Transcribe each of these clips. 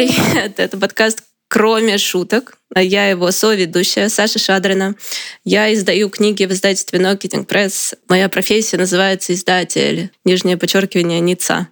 привет! Это подкаст «Кроме шуток». Я его соведущая Саша Шадрина. Я издаю книги в издательстве Marketing Press. Моя профессия называется издатель. Нижнее подчеркивание НИЦА.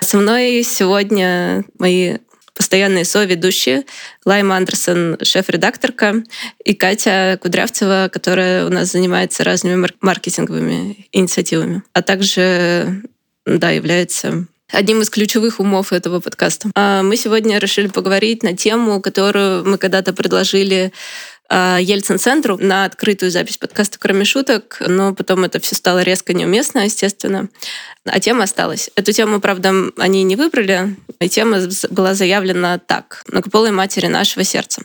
Со мной сегодня мои постоянные соведущие Лайма Андерсон, шеф-редакторка, и Катя Кудрявцева, которая у нас занимается разными маркетинговыми инициативами, а также да, является одним из ключевых умов этого подкаста. А мы сегодня решили поговорить на тему, которую мы когда-то предложили а, Ельцин-центру на открытую запись подкаста «Кроме шуток», но потом это все стало резко неуместно, естественно. А тема осталась. Эту тему, правда, они не выбрали, и тема была заявлена так. «Многополые матери нашего сердца».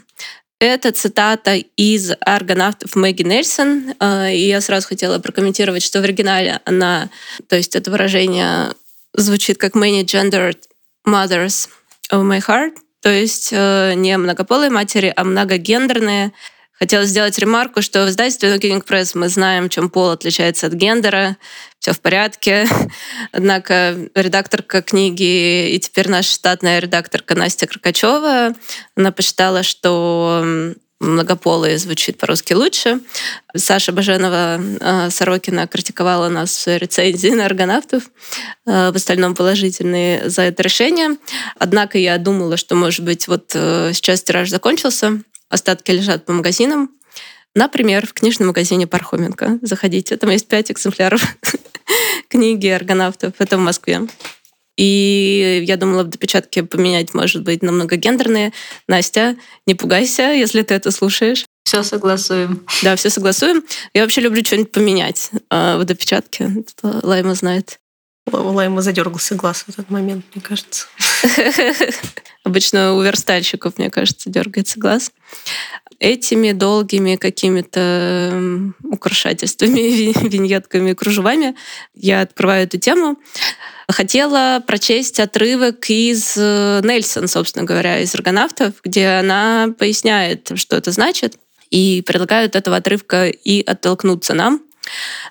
Это цитата из «Аргонавтов» Мэгги Нельсон. А, и я сразу хотела прокомментировать, что в оригинале она, то есть это выражение звучит как many gendered mothers of my heart, то есть э, не многополые матери, а многогендерные. Хотела сделать ремарку, что в издательстве No Killing Press мы знаем, чем пол отличается от гендера, все в порядке. Однако редакторка книги и теперь наша штатная редакторка Настя Кракачева, она посчитала, что многополые звучит по-русски лучше. Саша Баженова э, Сорокина критиковала нас в своей рецензии на аргонавтов. Э, в остальном положительные за это решение. Однако я думала, что, может быть, вот э, сейчас тираж закончился, остатки лежат по магазинам. Например, в книжном магазине Пархоменко. Заходите, там есть пять экземпляров книги аргонавтов. Это в Москве. И я думала в допечатке поменять, может быть, на многогендерные. Настя, не пугайся, если ты это слушаешь. Все согласуем. Да, все согласуем. Я вообще люблю что-нибудь поменять э, в допечатке. Лайма знает. У Лайма задергался глаз в этот момент, мне кажется. Обычно у верстальщиков, мне кажется, дергается глаз. Этими долгими какими-то украшательствами, виньетками, кружевами я открываю эту тему. Хотела прочесть отрывок из э, Нельсон, собственно говоря, из «Аргонавтов», где она поясняет, что это значит, и предлагает этого отрывка и оттолкнуться нам.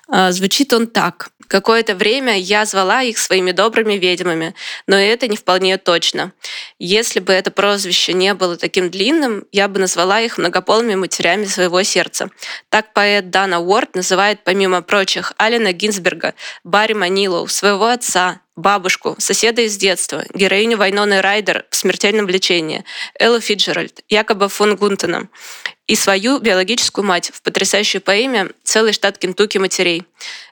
А, звучит он так. Какое-то время я звала их своими добрыми ведьмами, но это не вполне точно. Если бы это прозвище не было таким длинным, я бы назвала их многополыми матерями своего сердца. Так поэт Дана Уорд называет, помимо прочих, Алина Гинзберга, Барри Манилоу, своего отца, бабушку, соседа из детства, героиню Вайноны Райдер в «Смертельном влечении», Эллу Фиджеральд, Якоба фон Гунтена и свою биологическую мать в потрясающей поэме «Целый штат Кентукки матерей».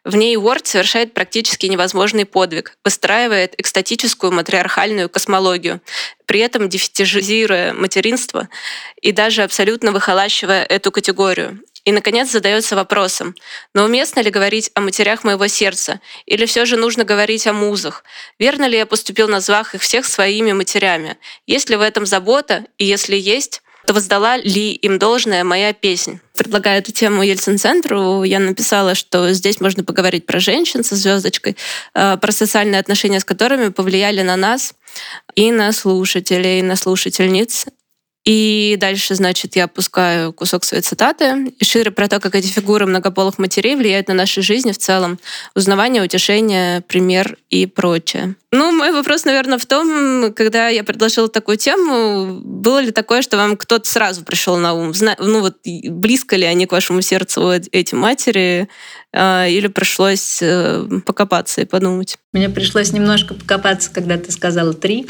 В ней Уорд совершает практически невозможный подвиг, выстраивает экстатическую матриархальную космологию, при этом дефетижизируя материнство и даже абсолютно выхолащивая эту категорию. И, наконец, задается вопросом, но уместно ли говорить о матерях моего сердца, или все же нужно говорить о музах? Верно ли я поступил, назвав их всех своими матерями? Есть ли в этом забота? И если есть, то воздала ли им должное моя песня? Предлагая эту тему Ельцин-центру, я написала, что здесь можно поговорить про женщин со звездочкой, э, про социальные отношения, с которыми повлияли на нас и на слушателей, и на слушательниц. И дальше, значит, я опускаю кусок своей цитаты. Шире про то, как эти фигуры многополых матерей влияют на наши жизни в целом. Узнавание, утешение, пример и прочее. Ну, мой вопрос, наверное, в том, когда я предложила такую тему, было ли такое, что вам кто-то сразу пришел на ум? Ну, вот близко ли они к вашему сердцу, эти матери? А, или пришлось э, покопаться и подумать? Мне пришлось немножко покопаться, когда ты сказала три.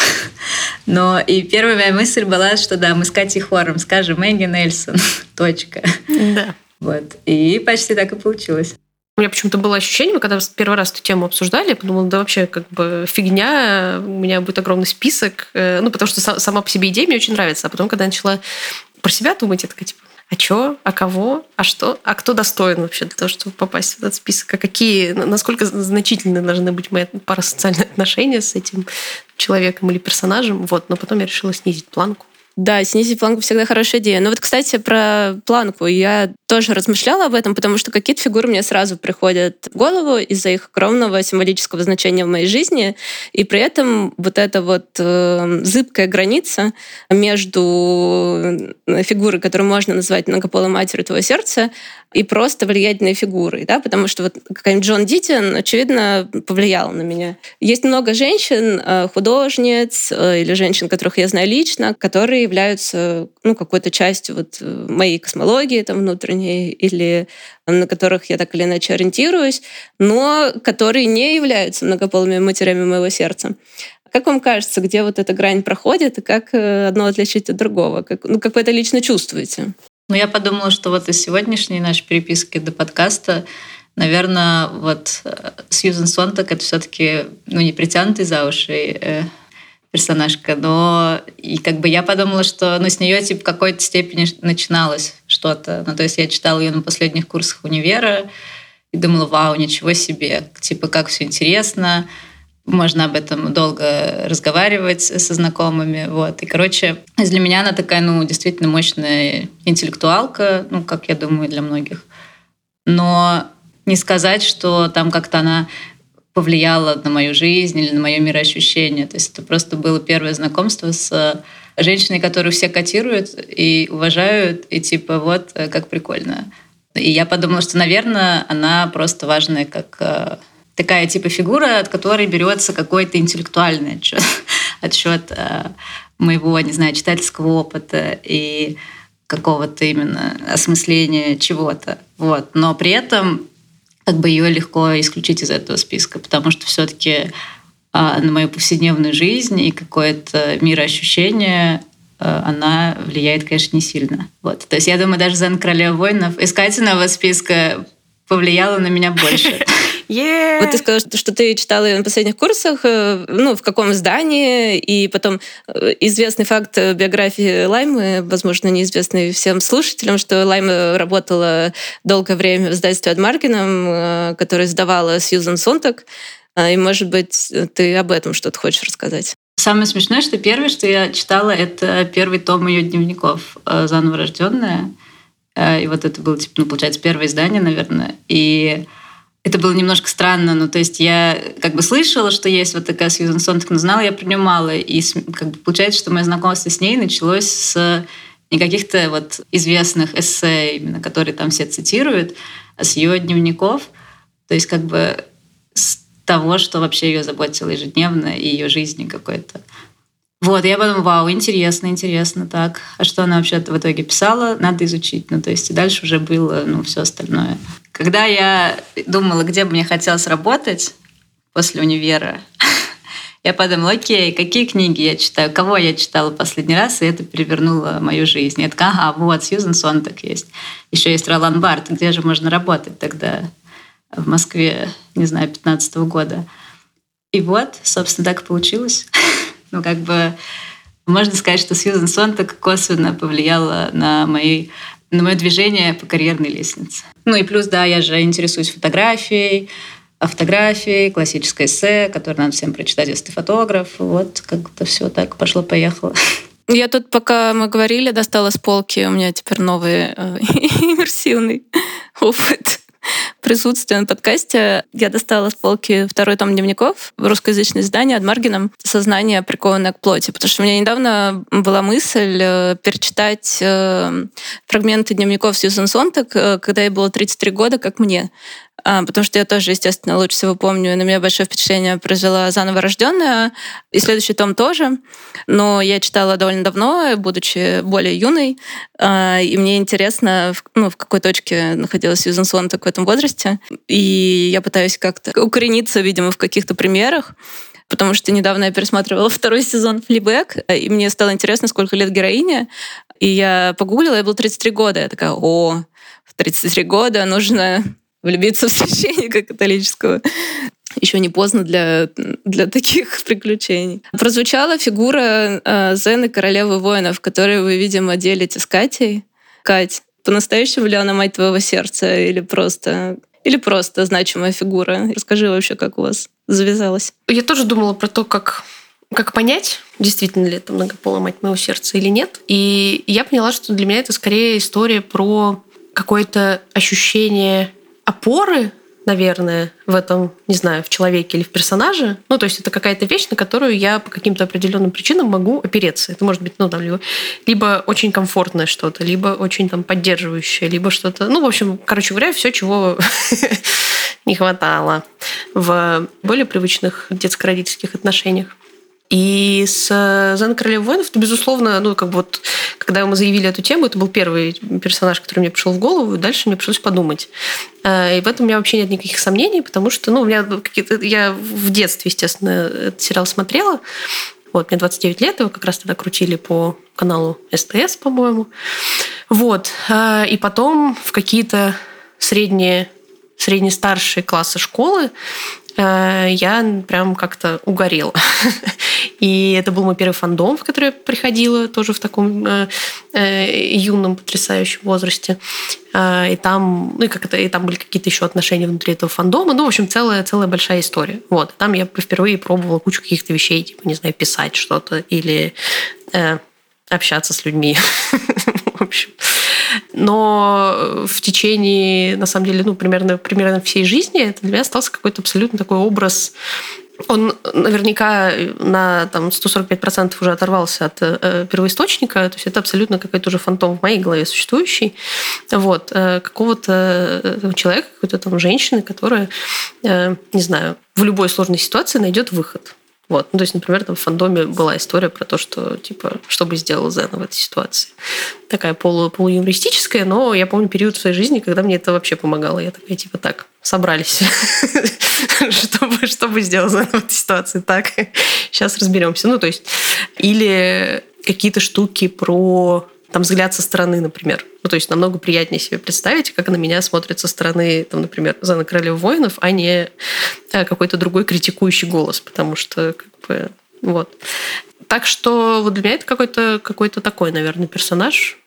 Но и первая моя мысль была, что да, мы с Катей хором скажем Мэгги Нельсон. Точка. Да. Вот. И почти так и получилось. У меня почему-то было ощущение, мы когда первый раз эту тему обсуждали, я подумала, да вообще как бы фигня, у меня будет огромный список, э, ну, потому что сама по себе идея мне очень нравится. А потом, когда я начала про себя думать, я такая, типа, а что, а кого, а что, а кто достоин вообще для того, чтобы попасть в этот список, а какие, насколько значительны должны быть мои парасоциальные отношения с этим человеком или персонажем. Вот, но потом я решила снизить планку Да, снизить планку всегда хорошая идея. Но вот, кстати, про планку. Я тоже размышляла об этом, потому что какие-то фигуры мне сразу приходят в голову из-за их огромного символического значения в моей жизни. И при этом вот эта вот э, зыбкая граница между э, фигурой, которую можно назвать многополой матерью твоего сердца, и просто влиятельной фигурой, да, потому что вот какая-нибудь Джон Дитин, очевидно, повлиял на меня. Есть много женщин, э, художниц э, или женщин, которых я знаю лично, которые являются ну, какой-то частью вот э, моей космологии там внутренней или на которых я так или иначе ориентируюсь, но которые не являются многополыми матерями моего сердца. Как вам кажется, где вот эта грань проходит и как одно отличить от другого? Как, ну, как вы это лично чувствуете? Ну, я подумала, что вот из сегодняшней нашей переписки до подкаста, наверное, вот э, Сьюзен Сонтак это все-таки ну, не притянутый за уши э, персонажка, но и как бы я подумала, что ну, с нее типа в какой-то степени начиналось что-то. Ну, то есть я читала ее на последних курсах универа и думала, вау, ничего себе, типа как все интересно, можно об этом долго разговаривать со знакомыми. Вот. И, короче, для меня она такая, ну, действительно мощная интеллектуалка, ну, как я думаю, для многих. Но не сказать, что там как-то она повлияла на мою жизнь или на мое мироощущение. То есть это просто было первое знакомство с женщиной, которую все котируют и уважают, и типа вот э, как прикольно. И я подумала, что, наверное, она просто важная как э, такая типа фигура, от которой берется какой-то интеллектуальный отчет, отчет э, моего, не знаю, читательского опыта и какого-то именно осмысления чего-то. Вот. Но при этом как бы ее легко исключить из этого списка, потому что все-таки а, на мою повседневную жизнь и какое-то мироощущение а, она влияет, конечно, не сильно. Вот. То есть я думаю, даже «Зен королева воинов» Катиного списка повлияла на меня больше. Yeah. Вот ты сказала, что, что ты читала ее на последних курсах, э, ну, в каком издании, и потом э, известный факт биографии Лаймы, возможно, неизвестный всем слушателям, что Лайма работала долгое время в издательстве Адмаркином, э, которое издавала Сьюзан Сонтак, и, может быть, ты об этом что-то хочешь рассказать? Самое смешное, что первое, что я читала, это первый том ее дневников «Заново рожденная». И вот это было, типа, ну, получается, первое издание, наверное. И это было немножко странно. Ну, то есть я как бы слышала, что есть вот такая Сьюзан Сонтак, но знала я про нее мало. И как бы получается, что мое знакомство с ней началось с не каких-то вот известных эссе, именно которые там все цитируют, а с ее дневников. То есть как бы с того, что вообще ее заботило ежедневно и ее жизни какой-то. Вот, я подумала, вау, интересно, интересно, так. А что она вообще в итоге писала, надо изучить. Ну, то есть и дальше уже было, ну, все остальное. Когда я думала, где бы мне хотелось работать после универа, я подумала, окей, какие книги я читаю, кого я читала последний раз, и это перевернуло мою жизнь. Я такая, ага, вот, Сьюзен Сонтак есть. Еще есть Ролан Барт, где же можно работать тогда в Москве, не знаю, 15 -го года. И вот, собственно, так получилось. ну, как бы можно сказать, что Сьюзен Сонтак косвенно повлияла на мои на мое движение по карьерной лестнице. Ну и плюс, да, я же интересуюсь фотографией, а фотографией, классическое эссе, которое надо всем прочитать, если ты фотограф. Вот как-то все так пошло-поехало. Я тут, пока мы говорили, достала с полки, у меня теперь новый э, иммерсивный опыт присутствия на подкасте. Я достала с полки второй том дневников, русскоязычное издание от Маргином «Сознание, прикованное к плоти». Потому что у меня недавно была мысль э, перечитать э, фрагменты дневников Сьюзен Сонтак, э, когда ей было 33 года, как мне. А, потому что я тоже, естественно, лучше всего помню, на меня большое впечатление произвела «Заново рожденная», и следующий том тоже, но я читала довольно давно, будучи более юной, а, и мне интересно, ну, в какой точке находилась Сьюзен Сонтак в этом возрасте, и я пытаюсь как-то укорениться, видимо, в каких-то примерах, потому что недавно я пересматривала второй сезон «Флибэк», и мне стало интересно, сколько лет героине, и я погуглила, я было 33 года, я такая, о, в 33 года нужно влюбиться в священника католического. Еще не поздно для, для таких приключений. Прозвучала фигура э, Зены королевы воинов, которую вы, видимо, делите с Катей. Кать, по-настоящему ли она мать твоего сердца или просто или просто значимая фигура? Расскажи вообще, как у вас завязалось. Я тоже думала про то, как как понять, действительно ли это многополая мать моего сердца или нет. И я поняла, что для меня это скорее история про какое-то ощущение опоры наверное, в этом, не знаю, в человеке или в персонаже. Ну, то есть это какая-то вещь, на которую я по каким-то определенным причинам могу опереться. Это может быть, ну, там, либо, либо очень комфортное что-то, либо очень там поддерживающее, либо что-то, ну, в общем, короче говоря, все, чего не хватало в более привычных детско-родительских отношениях. И с Зена Королева воинов, это, безусловно, ну, как бы вот, когда мы заявили эту тему, это был первый персонаж, который мне пришел в голову, и дальше мне пришлось подумать. Э, и в этом у меня вообще нет никаких сомнений, потому что, ну, у меня какие-то... Я в детстве, естественно, этот сериал смотрела. Вот, мне 29 лет, его как раз тогда крутили по каналу СТС, по-моему. Вот. Э, и потом в какие-то средние средне-старшие классы школы Э, я прям как-то угорела. И это был мой первый фандом, в который я приходила тоже в таком э, э, юном потрясающем возрасте. И там, ну и как это, и там были какие-то еще отношения внутри этого фандома. Ну, в общем, целая, целая большая история. Вот. Там я впервые пробовала кучу каких-то вещей, типа, не знаю, писать что-то или э, общаться с людьми. в общем. Но в течение, на самом деле, ну, примерно, примерно всей жизни это для меня остался какой-то абсолютно такой образ. Он наверняка на там, 145% уже оторвался от э, первоисточника, то есть это абсолютно какой-то уже фантом в моей голове существующий, вот, э, какого-то э, человека, какой-то там женщины, которая, э, не знаю, в любой сложной ситуации найдет выход. Вот. Ну, то есть, например, там в фандоме была история про то, что, типа, что бы сделал Зена в этой ситуации. Такая полу, полуюмористическая, но я помню период в своей жизни, когда мне это вообще помогало. Я такая, типа, так, собрались. чтобы, чтобы сделал Зена в этой ситуации. Так, сейчас разберемся. Ну, то есть, или какие-то штуки про там взгляд со стороны, например. Ну, то есть намного приятнее себе представить, как на меня смотрят со стороны, там, например, Зана Королева воинов, а не э, какой-то другой критикующий голос, потому что как бы вот. Так что вот для меня это какой-то какой такой, наверное, персонаж,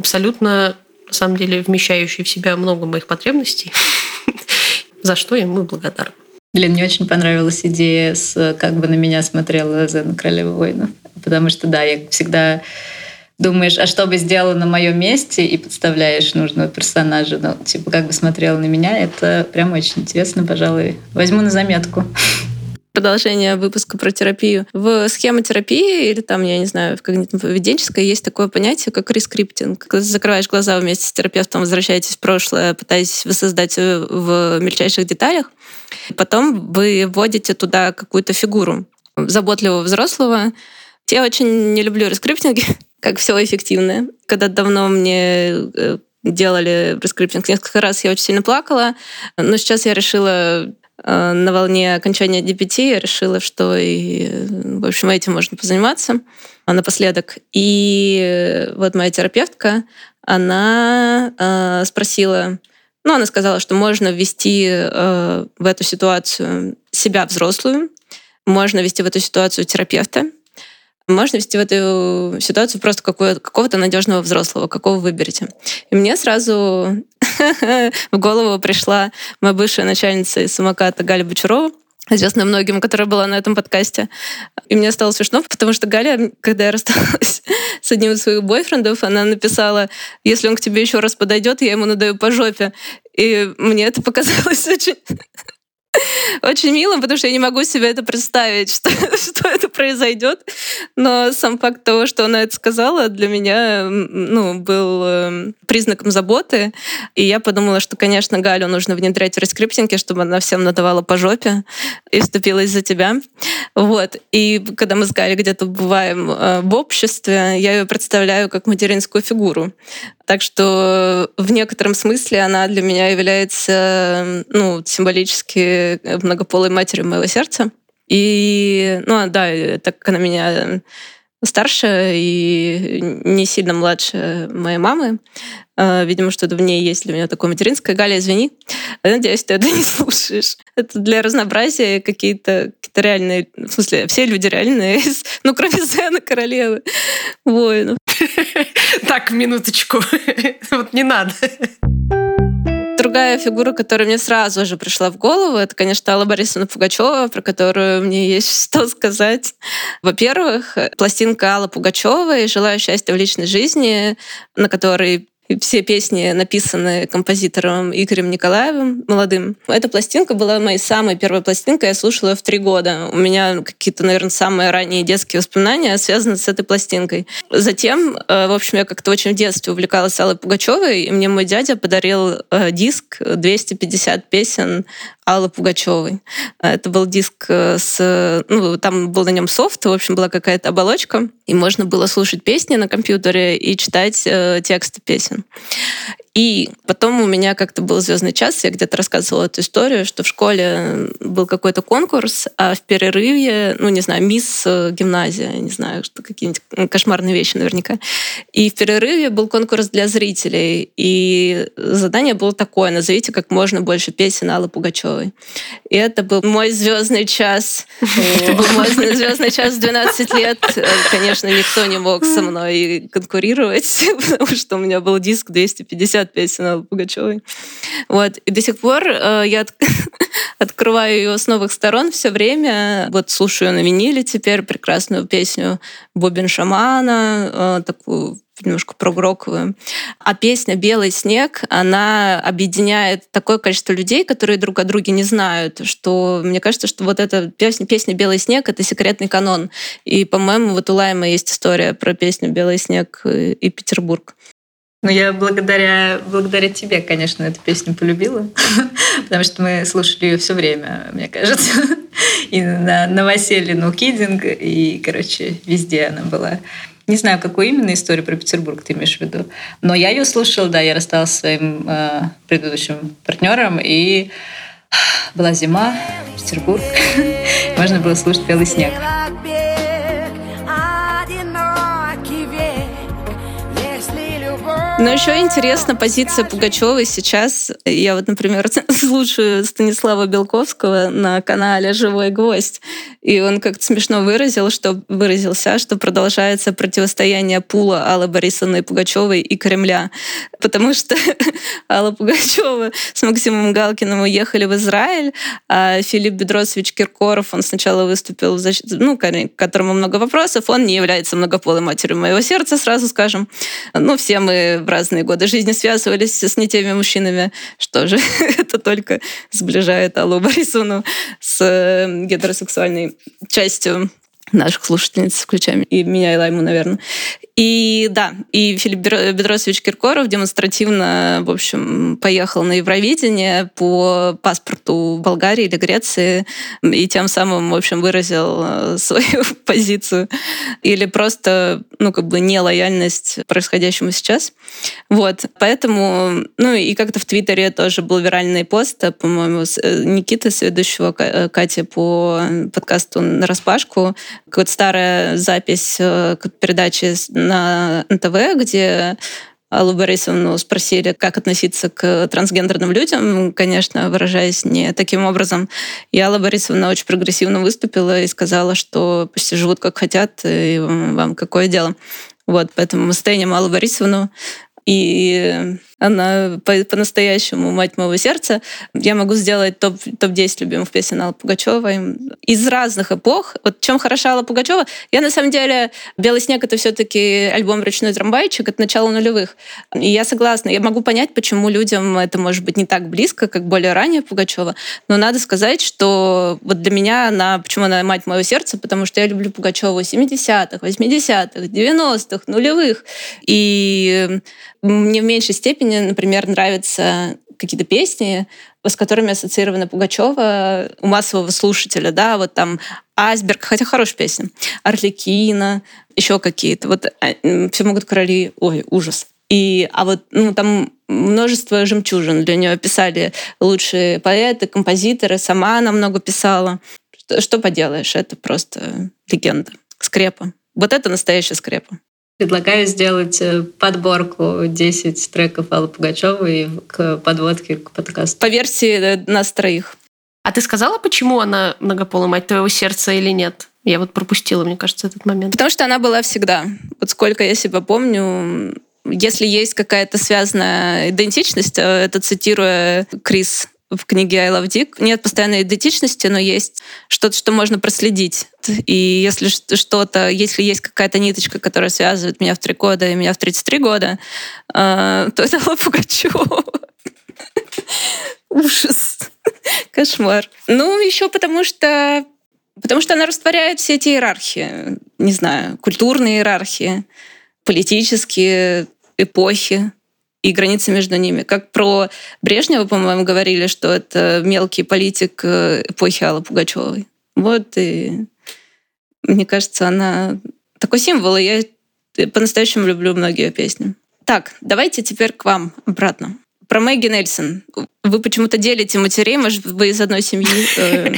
абсолютно, на самом деле, вмещающий в себя много моих потребностей, за что ему благодарна. Блин, мне очень понравилась идея с как бы на меня смотрела Зена Королева воинов, потому что, да, я всегда думаешь, а что бы сделала на моем месте, и подставляешь нужного персонажа, ну, типа, как бы смотрела на меня, это прям очень интересно, пожалуй. Возьму на заметку продолжение выпуска про терапию. В схемотерапии или там, я не знаю, в когнитивно-поведенческой есть такое понятие, как рескриптинг. Когда закрываешь глаза вместе с терапевтом, возвращаетесь в прошлое, пытаетесь воссоздать в мельчайших деталях, потом вы вводите туда какую-то фигуру заботливого взрослого. Я очень не люблю рескриптинги, как все эффективное. Когда давно мне э, делали прескриптинг несколько раз, я очень сильно плакала, но сейчас я решила э, на волне окончания DPT я решила, что и, в общем, этим можно позаниматься напоследок. И вот моя терапевтка, она э, спросила, ну, она сказала, что можно ввести э, в эту ситуацию себя взрослую, можно ввести в эту ситуацию терапевта, можно вести в эту ситуацию просто какого-то надежного взрослого, какого выберете. И мне сразу в голову пришла моя бывшая начальница из самоката Галя Бочарова, известная многим, которая была на этом подкасте. И мне стало смешно, потому что Галя, когда я рассталась с одним из своих бойфрендов, она написала, если он к тебе еще раз подойдет, я ему надаю по жопе. И мне это показалось очень очень милым, потому что я не могу себе это представить, что, что это произойдет. Но сам факт того, что она это сказала, для меня ну, был эм, признаком заботы. И я подумала, что, конечно, Галю нужно внедрять в рескриптинге, чтобы она всем надавала по жопе и вступилась за тебя. Вот. И когда мы с Галей где-то бываем э, в обществе, я ее представляю как материнскую фигуру. Так что в некотором смысле она для меня является ну, символически многополой матерью моего сердца. И, ну а, да, так как она меня старше и не сильно младше моей мамы. А, видимо, что-то в ней есть для меня такое материнское. Галя, извини. Надеюсь, ты это не слушаешь. Это для разнообразия какие-то какие реальные... В смысле, все люди реальные. Ну, кроме Зена, королевы воинов. Так, минуточку. Вот не надо. Другая фигура, которая мне сразу же пришла в голову, это, конечно, Алла Борисовна Пугачева, про которую мне есть что сказать. Во-первых, пластинка Алла Пугачева и «Желаю счастья в личной жизни», на которой все песни написаны композитором Игорем Николаевым, молодым. Эта пластинка была моей самой первой пластинкой. Я слушала в три года. У меня какие-то, наверное, самые ранние детские воспоминания связаны с этой пластинкой. Затем, э, в общем, я как-то очень в детстве увлекалась Аллой Пугачевой, и мне мой дядя подарил э, диск 250 песен Аллы Пугачевой. Это был диск э, с... Ну, там был на нем софт, в общем, была какая-то оболочка, и можно было слушать песни на компьютере и читать э, тексты песен. И потом у меня как-то был звездный час, я где-то рассказывала эту историю, что в школе был какой-то конкурс, а в перерыве, ну, не знаю, мисс э, гимназия, не знаю, что какие-нибудь кошмарные вещи наверняка. И в перерыве был конкурс для зрителей, и задание было такое, назовите как можно больше песен Аллы Пугачевой. И это был мой звездный час. Это был мой звездный час в 12 лет. Конечно, никто не мог со мной конкурировать, потому что у меня был диск 250 50 песен Аллы Пугачевой. Вот. И до сих пор э, я от... открываю ее с новых сторон все время. Вот слушаю на виниле теперь прекрасную песню Бобин Шамана, э, такую немножко прогроковую. А песня «Белый снег», она объединяет такое количество людей, которые друг о друге не знают, что мне кажется, что вот эта песня, песня «Белый снег» — это секретный канон. И, по-моему, вот у Лайма есть история про песню «Белый снег» и Петербург. Ну, я благодаря, благодаря тебе, конечно, эту песню полюбила, потому что мы слушали ее все время, мне кажется. И на новоселье No Kidding, и, короче, везде она была. Не знаю, какую именно историю про Петербург ты имеешь в виду, но я ее слушала, да, я рассталась со своим э, предыдущим партнером, и была зима, Петербург, можно было слушать «Белый снег». Но еще интересна позиция Пугачевой сейчас. Я вот, например, слушаю Станислава Белковского на канале «Живой гвоздь». И он как-то смешно выразил, что выразился, что продолжается противостояние пула Аллы Борисовны Пугачевой и Кремля. Потому что Алла Пугачева с Максимом Галкиным уехали в Израиль, а Филипп Бедросович Киркоров, он сначала выступил в защиту, ну, к которому много вопросов, он не является многополой матерью моего сердца, сразу скажем. Ну, все мы в разные годы жизни связывались с не теми мужчинами. Что же, это только сближает Аллу Борисовну с э, гетеросексуальной частью наших слушательниц, включая и меня, и Лайму, наверное. И да, и Филипп Бедросович Киркоров демонстративно, в общем, поехал на Евровидение по паспорту Болгарии или Греции и тем самым, в общем, выразил э, свою позицию или просто, ну, как бы нелояльность происходящему сейчас. Вот, поэтому, ну, и как-то в Твиттере тоже был виральный пост, по-моему, э, Никиты, следующего э, Кати по подкасту «На распашку», какая-то старая запись передачи на НТВ, где Аллу Борисовну спросили, как относиться к трансгендерным людям, конечно, выражаясь не таким образом. И Алла Борисовна очень прогрессивно выступила и сказала, что пусть живут как хотят, и вам какое дело. Вот, поэтому мы стоим Аллу Борисовну и она по-настоящему мать моего сердца. Я могу сделать топ- топ-10 любимых песен Аллы Пугачевой из разных эпох. Вот чем хороша Алла Пугачева? Я на самом деле «Белый снег» — это все таки альбом «Ручной трамвайчик» от начала нулевых. И я согласна. Я могу понять, почему людям это может быть не так близко, как более ранее Пугачева. Но надо сказать, что вот для меня она... Почему она мать моего сердца? Потому что я люблю Пугачеву 70-х, 80-х, 90-х, нулевых. И мне в меньшей степени, например, нравятся какие-то песни, с которыми ассоциирована Пугачева у массового слушателя, да, вот там Айсберг, хотя хорошая песня, Арлекина, еще какие-то. Вот а, все могут короли, ой, ужас. И, а вот ну, там множество жемчужин для нее писали лучшие поэты, композиторы, сама она много писала. Что, что поделаешь, это просто легенда. Скрепа. Вот это настоящая скрепа. Предлагаю сделать э, подборку 10 треков Аллы Пугачевой к подводке к подкасту. По версии э, нас троих. А ты сказала, почему она многополая мать твоего сердца или нет? Я вот пропустила, мне кажется, этот момент. Потому что она была всегда. Вот сколько я себя помню, если есть какая-то связанная идентичность, э, это цитируя Крис в книге I Love Dick. Нет постоянной идентичности, но есть что-то, что можно проследить. И если что-то, если есть какая-то ниточка, которая связывает меня в три года и меня в 33 года, э, то это Алла Пугачева. Ужас. Кошмар. Ну, еще потому что Потому что она растворяет все эти иерархии, не знаю, культурные иерархии, политические эпохи и границы между ними. Как про Брежнева, по-моему, говорили, что это мелкий политик э, эпохи Аллы Пугачевой. Вот и мне кажется, она такой символ, и я по-настоящему люблю многие песни. Так, давайте теперь к вам обратно. Про Мэгги Нельсон. Вы почему-то делите матерей, может, вы из одной семьи? Э,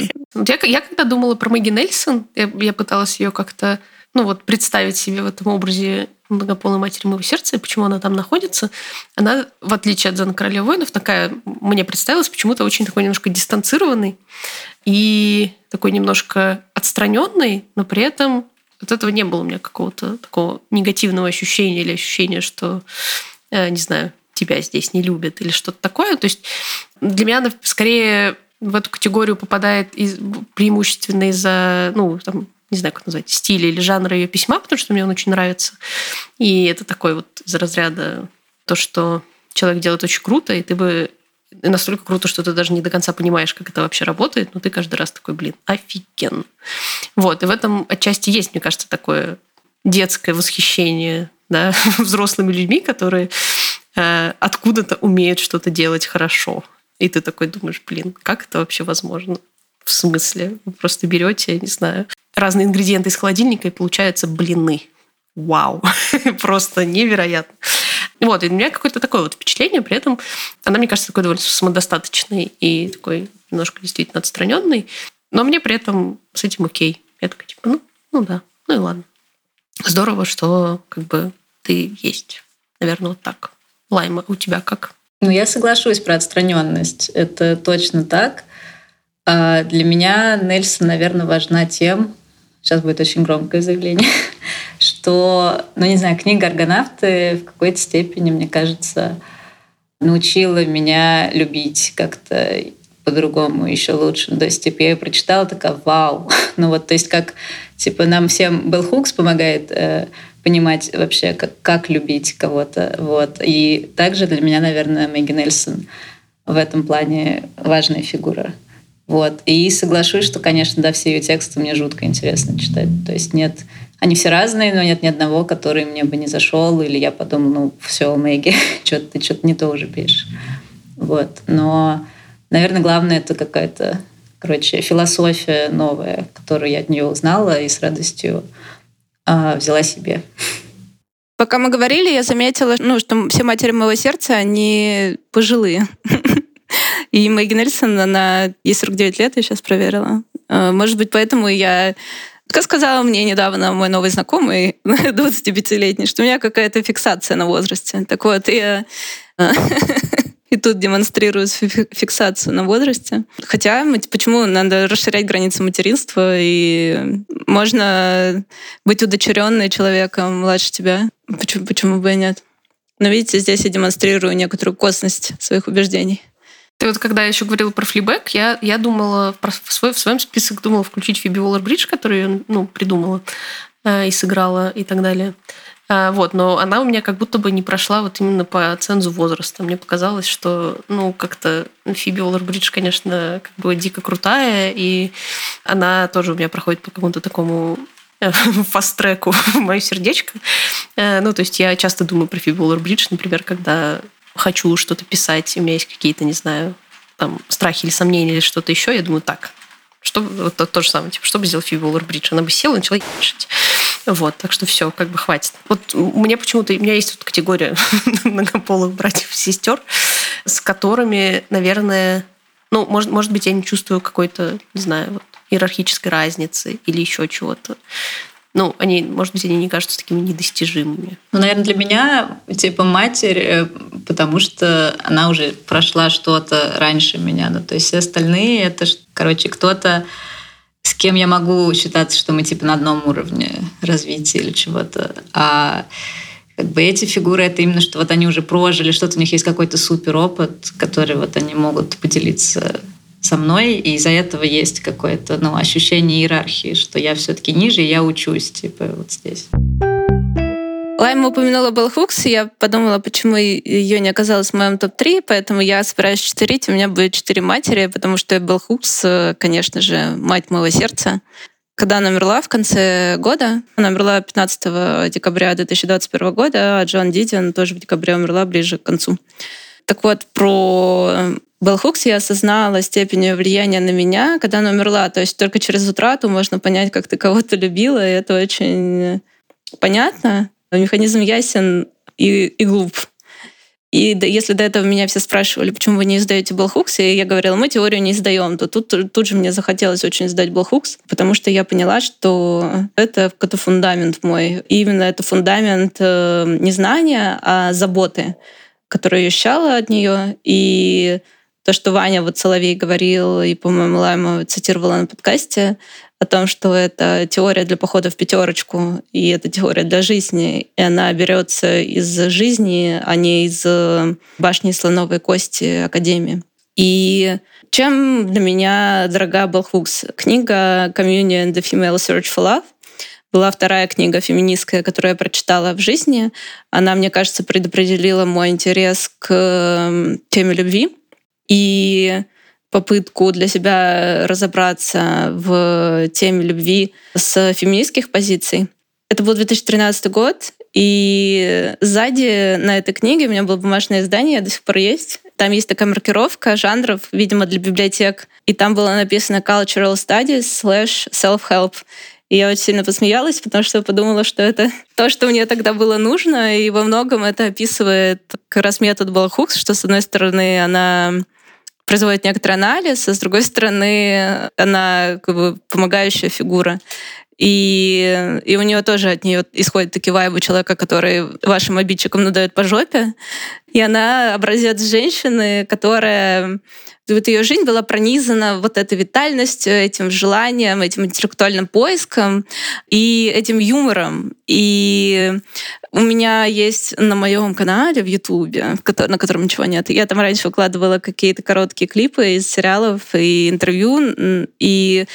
я, я когда думала про Мэгги Нельсон, я, я пыталась ее как-то ну вот представить себе в этом образе многополой матери моего сердца, и почему она там находится, она, в отличие от Зана Короля воинов, такая, мне представилась почему-то очень такой немножко дистанцированный и такой немножко отстраненный, но при этом от этого не было у меня какого-то такого негативного ощущения или ощущения, что, э, не знаю, тебя здесь не любят или что-то такое. То есть для меня она скорее в эту категорию попадает из, преимущественно из-за, ну, там, не знаю, как назвать, стиля или жанра ее письма, потому что мне он очень нравится. И это такой вот из разряда то, что человек делает очень круто, и ты бы настолько круто, что ты даже не до конца понимаешь, как это вообще работает, но ты каждый раз такой, блин, офигенно. Вот, и в этом отчасти есть, мне кажется, такое детское восхищение да, взрослыми людьми, которые э, откуда-то умеют что-то делать хорошо. И ты такой думаешь, блин, как это вообще возможно? В смысле? Вы просто берете, не знаю, разные ингредиенты из холодильника, и получаются блины. Вау! просто невероятно. Вот, и у меня какое-то такое вот впечатление, при этом она, мне кажется, такой довольно самодостаточный и такой немножко действительно отстраненный, но мне при этом с этим окей. Я такая, типа, ну, ну да, ну и ладно. Здорово, что как бы ты есть. Наверное, вот так. Лайма, у тебя как? Ну, я соглашусь про отстраненность. Это точно так. А для меня Нельсон, наверное, важна тем, сейчас будет очень громкое заявление, что, ну, не знаю, книга «Аргонавты» в какой-то степени, мне кажется, научила меня любить как-то по-другому, еще лучше. То есть, типа, я ее прочитала, такая, вау. Ну вот, то есть, как, типа, нам всем Белл Хукс помогает э, понимать вообще, как, как любить кого-то. Вот. И также для меня, наверное, Мэгги Нельсон в этом плане важная фигура. Вот. И соглашусь, что, конечно, да, все ее тексты мне жутко интересно читать. То есть нет... Они все разные, но нет ни одного, который мне бы не зашел, или я подумала, ну, все, Мэгги, что ты что-то не то уже пишешь. Вот. Но, наверное, главное это какая-то, короче, философия новая, которую я от нее узнала и с радостью э, взяла себе. Пока мы говорили, я заметила, ну, что все матери моего сердца, они пожилые. И Мэгги Нельсон, она ей 49 лет, я сейчас проверила. А, может быть, поэтому я как сказала мне недавно мой новый знакомый, 25-летний, что у меня какая-то фиксация на возрасте. Так вот, я и тут демонстрируют фиксацию на возрасте. Хотя почему надо расширять границы материнства, и можно быть удочеренной человеком младше тебя. Почему, почему бы и нет? Но видите, здесь я демонстрирую некоторую косность своих убеждений. Ты вот когда я еще говорила про флибэк, я, я думала, в, свой, в своем список думала включить Фиби Уоллер-Бридж, которую ну, придумала э, и сыграла и так далее. А, вот, но она у меня как будто бы не прошла вот именно по цензу возраста. Мне показалось, что, ну, как-то Фиби Уоллер-Бридж, конечно, как бы дико крутая, и она тоже у меня проходит по какому-то такому э, фаст-треку в мое сердечко. Э, ну, то есть я часто думаю про Фиби Уоллер-Бридж, например, когда хочу что-то писать, у меня есть какие-то, не знаю, там, страхи или сомнения или что-то еще, я думаю, так, что, вот то, то же самое, типа, что бы сделал Фиби Уоллер-Бридж? Она бы села и начала ебашить. Вот, так что все, как бы хватит. Вот мне почему-то, у меня есть вот категория многополых братьев и сестер, с которыми, наверное, ну, может, может быть, я не чувствую какой-то, не знаю, вот, иерархической разницы или еще чего-то. Ну, они, может быть, они не кажутся такими недостижимыми. Ну, наверное, для меня, типа, матерь, э, потому что она уже прошла что-то раньше меня. Ну, то есть все остальные, это, короче, кто-то с кем я могу считаться, что мы типа на одном уровне развития или чего-то. А как бы эти фигуры это именно что вот они уже прожили, что-то у них есть какой-то супер опыт, который вот они могут поделиться со мной, и из-за этого есть какое-то ну, ощущение иерархии, что я все-таки ниже, и я учусь, типа, вот здесь. Лайма упомянула Белл Хукс, и я подумала, почему ее не оказалось в моем топ-3, поэтому я собираюсь четырить, у меня будет четыре матери, потому что Белл Хукс, конечно же, мать моего сердца. Когда она умерла в конце года, она умерла 15 декабря 2021 года, а Джон Дидиан тоже в декабре умерла ближе к концу. Так вот, про Белл Хукс я осознала степень ее влияния на меня, когда она умерла. То есть только через утрату можно понять, как ты кого-то любила, и это очень понятно. Механизм ясен и, и глуп. И если до этого меня все спрашивали, почему вы не издаете Белхукс, и я говорила, мы теорию не издаем, то тут, тут же мне захотелось очень издать Белхукс, потому что я поняла, что это какой-то фундамент мой. И именно это фундамент э, не знания, а заботы, которую я ощущала от нее. И то, что Ваня вот Соловей говорил, и, по-моему, Лайма цитировала на подкасте, о том, что это теория для похода в пятерочку, и это теория для жизни, и она берется из жизни, а не из э, башни слоновой кости Академии. И чем для меня дорога Белл Хукс? Книга «Communion and the Female Search for Love» была вторая книга феминистская, которую я прочитала в жизни. Она, мне кажется, предопределила мой интерес к э, теме любви. И попытку для себя разобраться в теме любви с феминистских позиций. Это был 2013 год, и сзади на этой книге у меня было бумажное издание, до сих пор есть. Там есть такая маркировка жанров, видимо, для библиотек. И там было написано Cultural Studies slash Self-Help. И я очень сильно посмеялась, потому что подумала, что это то, что мне тогда было нужно, и во многом это описывает как раз метод Балхукс, что, с одной стороны, она производит некоторый анализ, а с другой стороны, она как бы помогающая фигура. И, и у нее тоже от нее исходит такие вайбы человека, который вашим обидчикам надает по жопе. И она образец женщины, которая вот ее жизнь была пронизана вот этой витальностью, этим желанием, этим интеллектуальным поиском и этим юмором. И у меня есть на моем канале в Ютубе, на котором ничего нет, я там раньше выкладывала какие-то короткие клипы из сериалов и интервью, и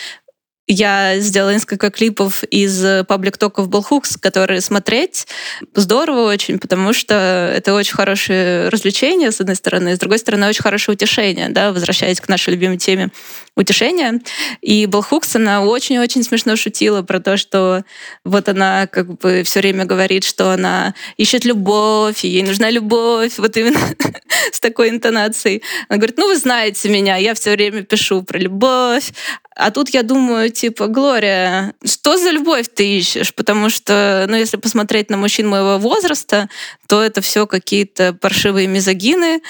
я сделала несколько клипов из паблик-токов Bellhooks, которые смотреть здорово очень, потому что это очень хорошее развлечение, с одной стороны, с другой стороны, очень хорошее утешение, да, возвращаясь к нашей любимой теме утешения. И Bellhooks, она очень-очень смешно шутила про то, что вот она как бы все время говорит, что она ищет любовь, и ей нужна любовь, вот именно с такой интонацией. Она говорит, ну вы знаете меня, я все время пишу про любовь, а тут я думаю, типа, Глория, что за любовь ты ищешь? Потому что, ну, если посмотреть на мужчин моего возраста, то это все какие-то паршивые мизогины.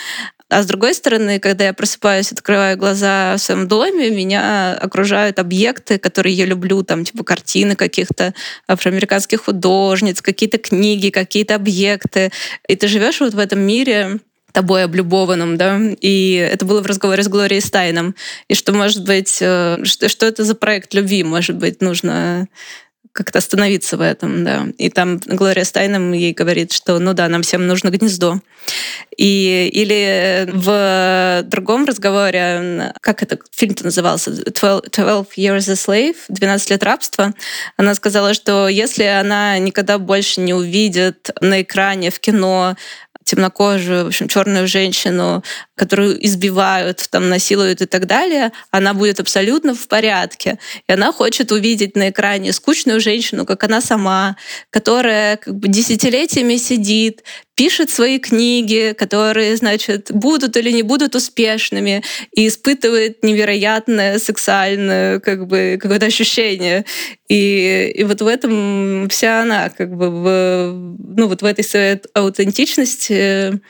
А с другой стороны, когда я просыпаюсь, открываю глаза в своем доме, меня окружают объекты, которые я люблю, там, типа картины каких-то афроамериканских художниц, какие-то книги, какие-то объекты. И ты живешь вот в этом мире, тобой облюбованным, да, и это было в разговоре с Глорией Стайном, и что, может быть, э, что, что это за проект любви, может быть, нужно как-то остановиться в этом, да. И там Глория Стайном ей говорит, что, ну да, нам всем нужно гнездо. И, или в другом разговоре, как это фильм-то назывался, 12, 12 Years a Slave, 12 лет рабства, она сказала, что если она никогда больше не увидит на экране, в кино темнокожую, в общем, черную женщину, которую избивают, там, насилуют и так далее, она будет абсолютно в порядке. И она хочет увидеть на экране скучную женщину, как она сама, которая как бы десятилетиями сидит, пишет свои книги, которые, значит, будут или не будут успешными, и испытывает невероятное сексуальное как бы, какое-то ощущение. И, и вот в этом вся она, как бы, в, ну, вот в этой своей аутентичности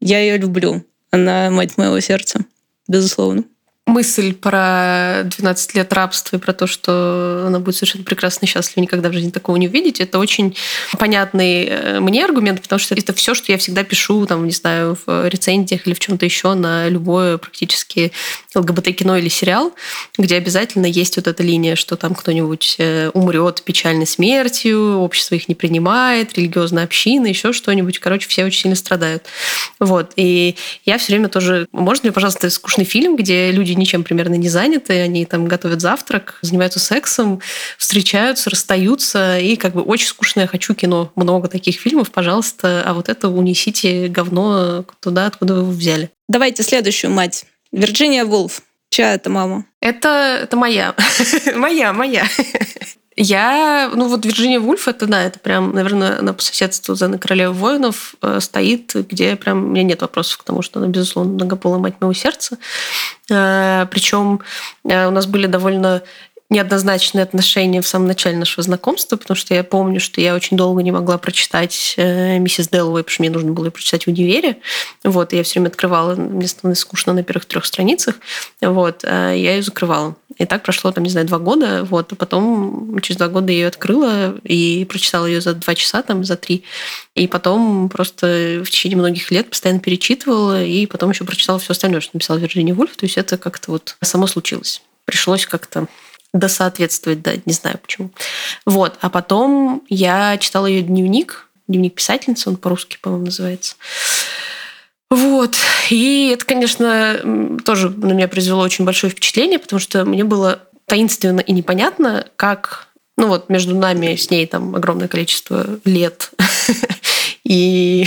я ее люблю. Она мать моего сердца, безусловно. Мысль про 12 лет рабства и про то, что она будет совершенно прекрасно счастлива, никогда в жизни такого не увидеть, это очень понятный э, мне аргумент, потому что это все, что я всегда пишу, там, не знаю, в рецензиях или в чем-то еще на любое практически ЛГБТ-кино или сериал, где обязательно есть вот эта линия, что там кто-нибудь э, умрет печальной смертью, общество их не принимает, религиозная община, еще что-нибудь. Короче, все очень сильно страдают. Вот. И я все время тоже... Можно мне, пожалуйста, скучный фильм, где люди ничем примерно не заняты, они там готовят завтрак, занимаются сексом, встречаются, расстаются, и как бы очень скучное хочу кино. Много таких фильмов, пожалуйста, а вот это унесите говно туда, откуда вы его взяли. Давайте следующую мать. Вирджиния Вулф. Чья это мама? Это, это моя. моя, моя. Я, ну вот Вирджиния Вульф, это да, это прям, наверное, она по соседству за королевы воинов э, стоит, где прям у меня нет вопросов к тому, что она, безусловно, многополая мать моего сердца. Э, причем э, у нас были довольно неоднозначные отношения в самом начале нашего знакомства, потому что я помню, что я очень долго не могла прочитать э, «Миссис Дэллоуэй», потому что мне нужно было ее прочитать в универе. Вот, и я все время открывала, мне становилось скучно на первых трех страницах. Вот, а я ее закрывала. И так прошло, там, не знаю, два года. Вот, а потом через два года я ее открыла и прочитала ее за два часа, там, за три. И потом просто в течение многих лет постоянно перечитывала, и потом еще прочитала все остальное, что написала Вирджиния Вульф. То есть это как-то вот само случилось. Пришлось как-то да соответствует, да, не знаю почему. Вот, а потом я читала ее дневник, дневник писательницы, он по-русски, по-моему, называется. Вот. И это, конечно, тоже на меня произвело очень большое впечатление, потому что мне было таинственно и непонятно, как ну вот между нами с ней там огромное количество лет и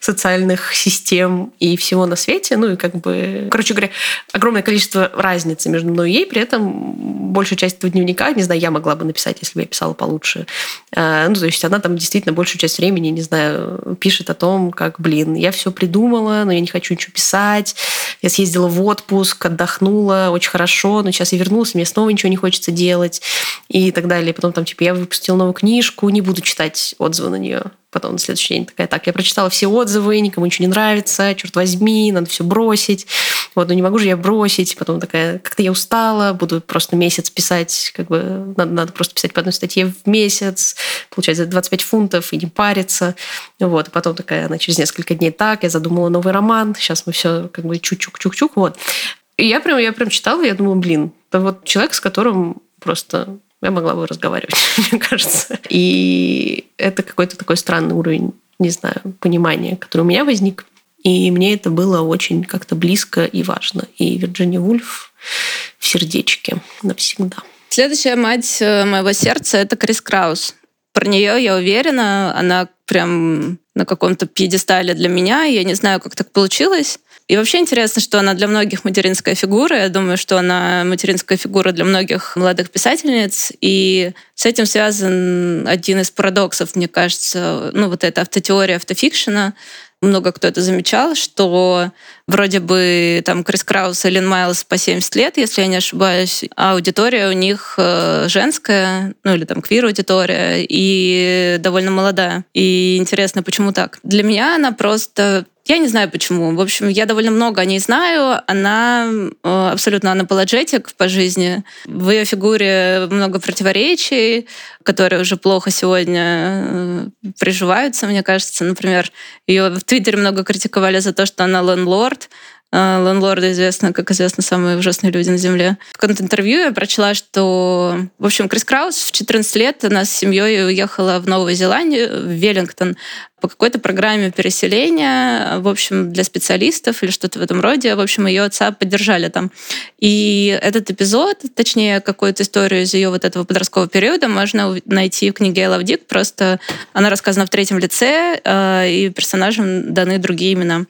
социальных систем и всего на свете. Ну и как бы, короче говоря, огромное количество разницы между мной и ей. При этом большая часть этого дневника, не знаю, я могла бы написать, если бы я писала получше. А, ну, то есть она там действительно большую часть времени, не знаю, пишет о том, как, блин, я все придумала, но я не хочу ничего писать. Я съездила в отпуск, отдохнула, очень хорошо, но сейчас я вернулась, мне снова ничего не хочется делать и так далее. Потом там, типа, я выпустила новую книжку, не буду читать отзывы на нее. Потом на следующий день такая, так, я прочитала все отзывы, никому ничего не нравится, черт возьми, надо все бросить. Вот, ну не могу же я бросить. Потом такая, как-то я устала, буду просто месяц писать, как бы надо, надо просто писать по одной статье в месяц, получается 25 фунтов и не париться. Вот, и потом такая, она через несколько дней так, я задумала новый роман, сейчас мы все как бы чук-чук-чук-чук, вот. И я прям, я прям читала, я думала, блин, это вот человек, с которым просто я могла бы разговаривать, мне кажется. И это какой-то такой странный уровень, не знаю, понимания, который у меня возник. И мне это было очень как-то близко и важно. И Вирджиния Вульф в сердечке навсегда. Следующая мать э, моего сердца — это Крис Краус. Про нее я уверена, она прям на каком-то пьедестале для меня. Я не знаю, как так получилось. И вообще интересно, что она для многих материнская фигура. Я думаю, что она материнская фигура для многих молодых писательниц. И с этим связан один из парадоксов, мне кажется, ну вот эта автотеория автофикшена, много кто это замечал, что вроде бы там Крис Краус и Лин Майлз по 70 лет, если я не ошибаюсь, а аудитория у них э, женская, ну или там квир-аудитория, и довольно молодая. И интересно, почему так? Для меня она просто я не знаю почему. В общем, я довольно много о ней знаю. Она э, абсолютно анапологетик по жизни. В ее фигуре много противоречий, которые уже плохо сегодня э, приживаются, мне кажется. Например, ее в Твиттере много критиковали за то, что она лендлорд. А, Ланлорды известны, как известно, самые ужасные люди на Земле. В конт-интервью я прочла, что, в общем, Крис Краус в 14 лет она с семьей уехала в Новую Зеландию, в Веллингтон, по какой-то программе переселения, в общем, для специалистов или что-то в этом роде. В общем, ее отца поддержали там. И этот эпизод, точнее, какую-то историю из ее вот этого подросткового периода можно найти в книге «I Love Просто она рассказана в третьем лице, э, и персонажам даны другие имена.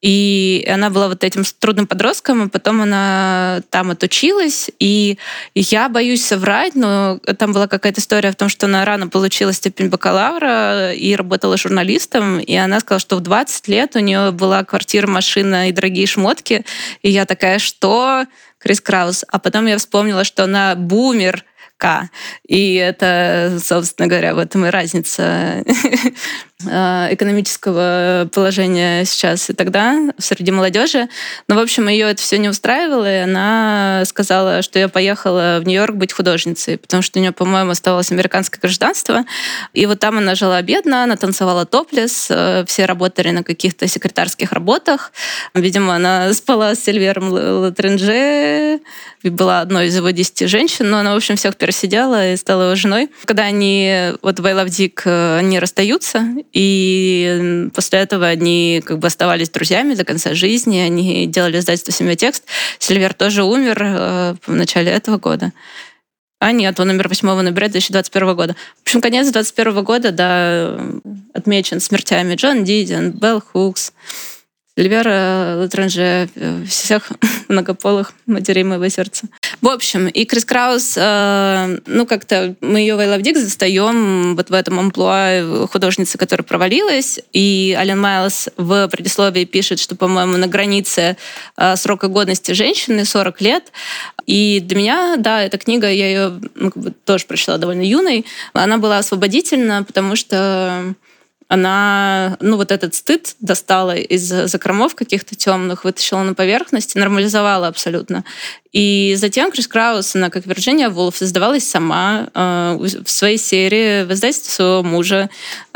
И она была вот этим трудным подростком, и потом она там отучилась. И я боюсь соврать, но там была какая-то история в том, что она рано получила степень бакалавра и работала журналистом. И она сказала, что в 20 лет у нее была квартира, машина и дорогие шмотки. И я такая, что? Крис Краус. А потом я вспомнила, что она бумер. И это, собственно говоря, в этом и разница экономического положения сейчас и тогда среди молодежи. Но, в общем, ее это все не устраивало, и она сказала, что я поехала в Нью-Йорк быть художницей, потому что у нее, по-моему, оставалось американское гражданство. И вот там она жила бедно, она танцевала топлес, э, все работали на каких-то секретарских работах. Видимо, она спала с Сильвером Латренже, была одной из его десяти женщин, но она, в общем, всех пересидела и стала его женой. Когда они, вот в I Love Dick, э, они расстаются, и после этого они как бы оставались друзьями до конца жизни, они делали издательство «Семья текст». Сильвер тоже умер э, в начале этого года. А нет, он умер 8 ноября 2021 года. В общем, конец 2021 года, да, отмечен смертями Джон Диден, Белл Хукс, Ливера Латранже, э, всех многополых матерей моего сердца. В общем, и Крис Краус, э, ну, как-то мы ее в I Love Dick застаем вот в этом амплуа художницы, которая провалилась, и Ален Майлз в предисловии пишет, что, по-моему, на границе э, срока годности женщины 40 лет, и для меня, да, эта книга, я ее ну, как бы тоже прочла довольно юной, она была освободительна, потому что она, ну, вот этот стыд достала из закромов каких-то темных, вытащила на поверхность нормализовала абсолютно. И затем Крис Краус, она, как Вирджиния Вулф, создавалась сама э, в своей серии в издательстве своего мужа.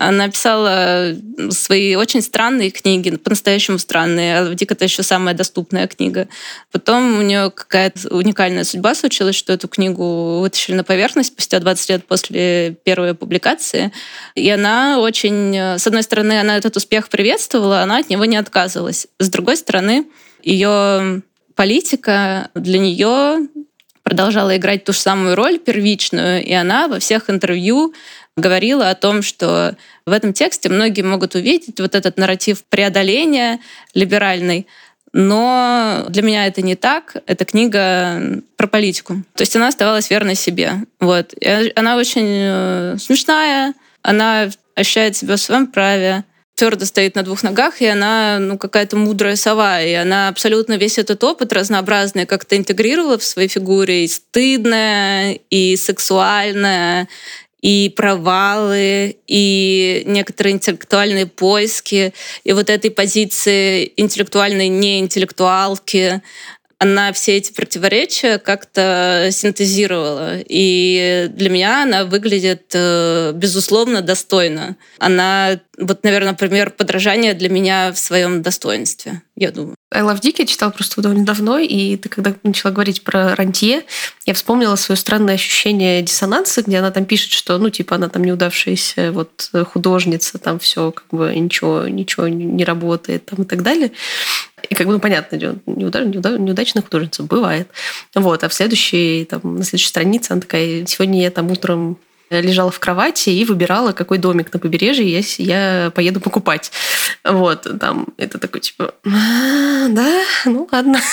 Она писала свои очень странные книги, по-настоящему странные. А Дик это еще самая доступная книга. Потом у нее какая-то уникальная судьба случилась, что эту книгу вытащили на поверхность спустя 20 лет после первой публикации. И она очень... С одной стороны, она этот успех приветствовала, она от него не отказывалась. С другой стороны, ее политика для нее продолжала играть ту же самую роль первичную, и она во всех интервью говорила о том, что в этом тексте многие могут увидеть вот этот нарратив преодоления либеральный, но для меня это не так. Это книга про политику. То есть она оставалась верной себе. Вот. И она очень э, смешная, она ощущает себя в своем праве, твердо стоит на двух ногах, и она ну, какая-то мудрая сова, и она абсолютно весь этот опыт разнообразный как-то интегрировала в своей фигуре, и стыдная, и сексуальная, и провалы, и некоторые интеллектуальные поиски, и вот этой позиции интеллектуальной неинтеллектуалки, она все эти противоречия как-то синтезировала. И для меня она выглядит, э, безусловно, достойно. Она, вот, наверное, пример подражания для меня в своем достоинстве, я думаю. I Love Dick я читала просто довольно давно, и ты когда начала говорить про Рантье, я вспомнила свое странное ощущение диссонанса, где она там пишет, что, ну, типа, она там неудавшаяся вот художница, там все как бы ничего, ничего не работает там и так далее. И как бы, ну, понятно, неудач, неудачная художница бывает. Вот, а в следующей, там, на следующей странице она такая, сегодня я там утром лежала в кровати и выбирала, какой домик на побережье я, я поеду покупать. Вот, там, это такой, типа, «А, да, ну ладно.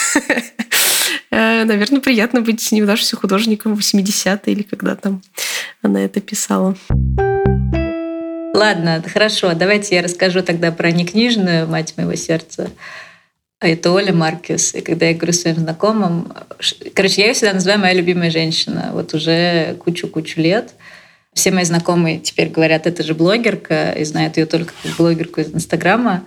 Э, наверное, приятно быть неудавшимся художником в 80-е или когда там она это писала. Ладно, хорошо. Давайте я расскажу тогда про некнижную «Мать моего сердца». А это Оля Маркес. И когда я говорю своим знакомым... Короче, я ее всегда называю моя любимая женщина. Вот уже кучу-кучу лет. Все мои знакомые теперь говорят, это же блогерка, и знают ее только как блогерку из Инстаграма.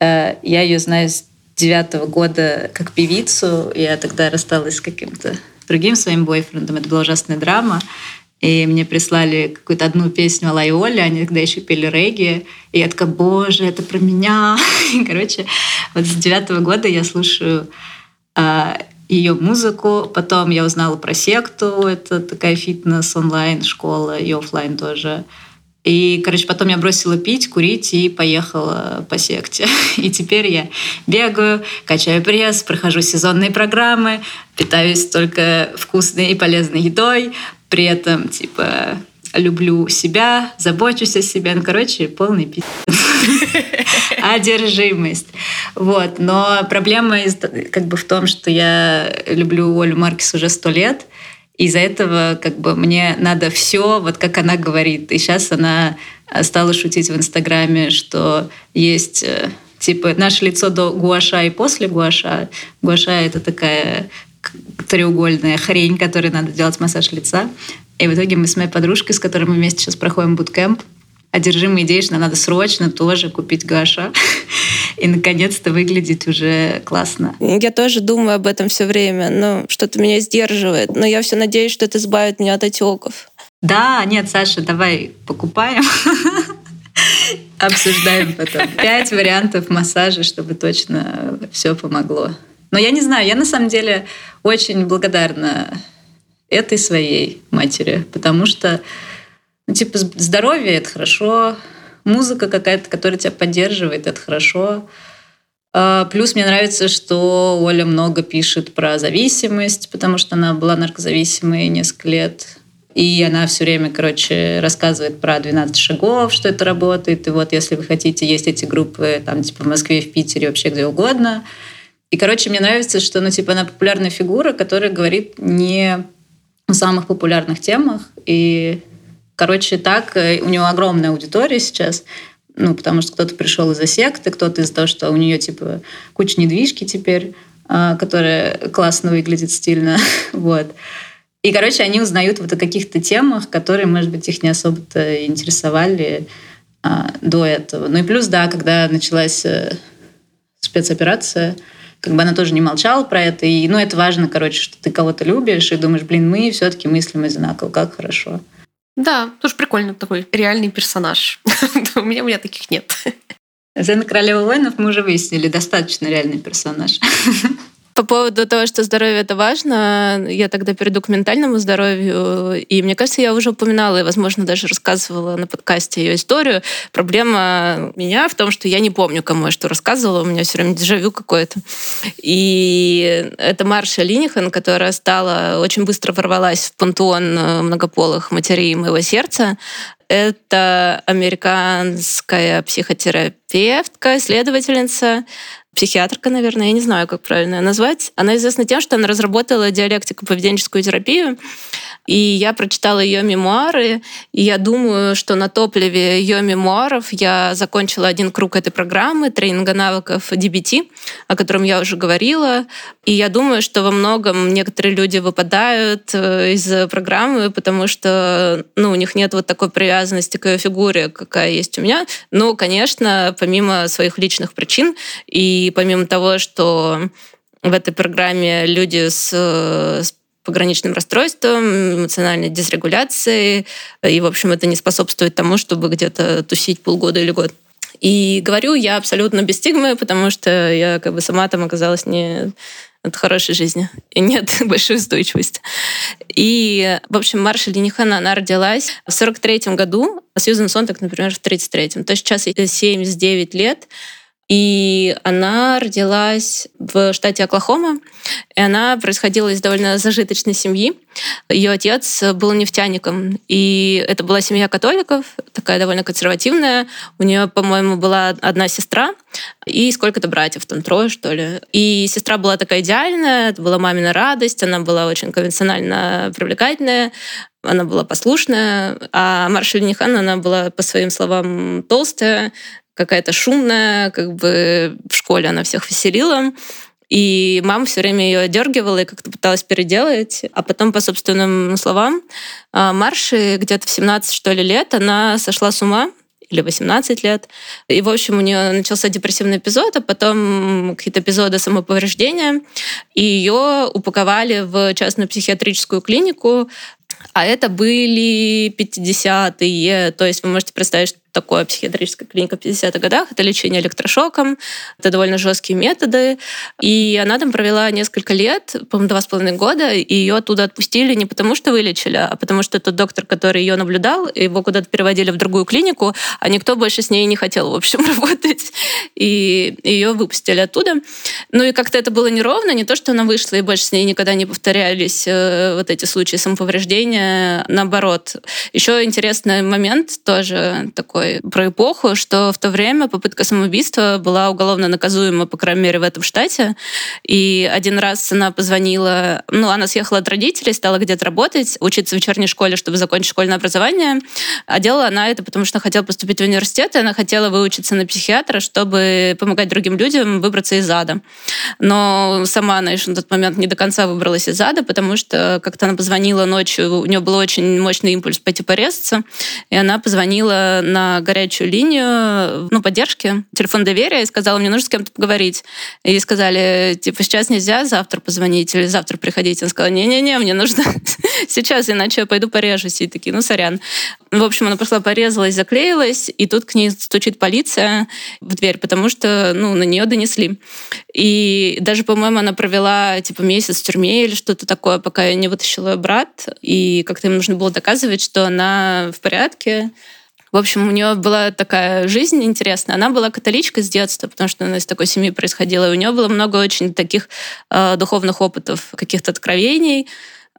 Э, я ее знаю с девятого года как певицу. Я тогда рассталась с каким-то другим своим бойфрендом. Это была ужасная драма. И мне прислали какую-то одну песню Алла Оля, они тогда еще пели регги. И я такая, боже, это про меня. И, короче, вот с девятого года я слушаю а, ее музыку. Потом я узнала про секту. Это такая фитнес-онлайн школа и офлайн тоже. И, короче, потом я бросила пить, курить и поехала по секте. И теперь я бегаю, качаю пресс, прохожу сезонные программы, питаюсь только вкусной и полезной едой, при этом, типа, люблю себя, забочусь о себе. Ну, короче, полный пиздец. Одержимость. Вот. Но проблема как бы в том, что я люблю Олю Маркис уже сто лет, из-за этого как бы мне надо все, вот как она говорит. И сейчас она стала шутить в Инстаграме, что есть э, типа наше лицо до гуаша и после гуаша. Гуаша — это такая треугольная хрень, которой надо делать массаж лица. И в итоге мы с моей подружкой, с которой мы вместе сейчас проходим буткемп, одержима идеей, что надо срочно тоже купить гаша и наконец-то выглядеть уже классно. Я тоже думаю об этом все время, но что-то меня сдерживает. Но я все надеюсь, что это избавит меня от отеков. Да, нет, Саша, давай покупаем. Обсуждаем потом. Пять вариантов массажа, чтобы точно все помогло. Но я не знаю, я на самом деле очень благодарна этой своей матери, потому что, ну, типа, здоровье — это хорошо, музыка какая-то, которая тебя поддерживает, это хорошо. А, плюс мне нравится, что Оля много пишет про зависимость, потому что она была наркозависимой несколько лет. И она все время, короче, рассказывает про 12 шагов, что это работает. И вот если вы хотите, есть эти группы там типа в Москве, в Питере, вообще где угодно. И, короче, мне нравится, что ну, типа, она популярная фигура, которая говорит не самых популярных темах. И, короче, так э, у него огромная аудитория сейчас, ну, потому что кто-то пришел из-за секты, кто-то из-за того, что у нее, типа, куча недвижки теперь, а, которая классно выглядит, стильно. вот. И, короче, они узнают вот о каких-то темах, которые, может быть, их не особо-то интересовали а, до этого. Ну и плюс, да, когда началась э, спецоперация, как бы она тоже не молчала про это. И, ну, это важно, короче, что ты кого-то любишь и думаешь, блин, мы все-таки мыслим одинаково, как хорошо. Да, тоже прикольно такой реальный персонаж. у, меня, у меня таких нет. Зена Королева воинов мы уже выяснили, достаточно реальный персонаж. По поводу того, что здоровье это важно, я тогда перейду к ментальному здоровью. И мне кажется, я уже упоминала и, возможно, даже рассказывала на подкасте ее историю. Проблема меня в том, что я не помню, кому я что рассказывала. У меня все время дежавю какое-то. И это Марша Линихан, которая стала очень быстро ворвалась в пантеон э, многополых матерей моего сердца. Это американская психотерапевтка, исследовательница, психиатрка, наверное, я не знаю, как правильно ее назвать. Она известна тем, что она разработала диалектико-поведенческую терапию, и я прочитала ее мемуары, и я думаю, что на топливе ее мемуаров я закончила один круг этой программы тренинга навыков DBT, о котором я уже говорила. И я думаю, что во многом некоторые люди выпадают э, из программы, потому что ну, у них нет вот такой привязанности к ее фигуре, какая есть у меня. Но, конечно, помимо своих личных причин и помимо того, что в этой программе люди с, с пограничным расстройством, эмоциональной дисрегуляцией, и, в общем, это не способствует тому, чтобы где-то тусить полгода или год. И говорю я абсолютно без стигмы, потому что я как бы сама там оказалась не от хорошей жизни и нет большой устойчивости. И, в общем, Марша Линихана, она родилась в 43 году, а Сьюзен Сонтак, например, в 33-м. То есть сейчас ей 79 лет. И она родилась в штате Оклахома, и она происходила из довольно зажиточной семьи. Ее отец был нефтяником, и это была семья католиков, такая довольно консервативная. У нее, по-моему, была одна сестра и сколько-то братьев, там трое, что ли. И сестра была такая идеальная, это была мамина радость, она была очень конвенционально привлекательная, она была послушная, а Маршаль Нихан, она была, по своим словам, толстая, какая-то шумная, как бы в школе она всех веселила. И мама все время ее дергивала и как-то пыталась переделать. А потом, по собственным словам, а, Марши где-то в 17, что ли, лет она сошла с ума, или 18 лет. И, в общем, у нее начался депрессивный эпизод, а потом какие-то эпизоды самоповреждения. И ее упаковали в частную психиатрическую клинику, а это были 50-е, то есть вы можете представить, такое психиатрическая клиника в 50-х годах. Это лечение электрошоком, это довольно жесткие методы. И она там провела несколько лет, по-моему, два с половиной года, и ее оттуда отпустили не потому, что вылечили, а потому что тот доктор, который ее наблюдал, его куда-то переводили в другую клинику, а никто больше с ней не хотел, в общем, работать. И ее выпустили оттуда. Ну и как-то это было неровно, не то, что она вышла, и больше с ней никогда не повторялись э, вот эти случаи самоповреждения. Наоборот. Еще интересный момент тоже такой такой про эпоху, что в то время попытка самоубийства была уголовно наказуема, по крайней мере, в этом штате. И один раз она позвонила, ну, она съехала от родителей, стала где-то работать, учиться в вечерней школе, чтобы закончить школьное образование. А делала она это, потому что хотела поступить в университет, и она хотела выучиться на психиатра, чтобы помогать другим людям выбраться из ада. Но сама она еще на тот момент не до конца выбралась из ада, потому что как-то она позвонила ночью, у нее был очень мощный импульс пойти порезаться, и она позвонила на горячую линию ну, поддержки, телефон доверия, и сказала, мне нужно с кем-то поговорить. И сказали, типа, сейчас нельзя, завтра позвонить или завтра приходить. Он сказал, не-не-не, мне нужно сейчас, иначе я пойду порежусь. И такие, ну, сорян. В общем, она пошла, порезалась, заклеилась, и тут к ней стучит полиция в дверь, потому что, ну, на нее донесли. И даже, по-моему, она провела, типа, месяц в тюрьме или что-то такое, пока я не вытащила брат. И как-то им нужно было доказывать, что она в порядке. В общем, у нее была такая жизнь интересная. Она была католичкой с детства, потому что она из такой семьи происходила. И у нее было много очень таких э, духовных опытов, каких-то откровений.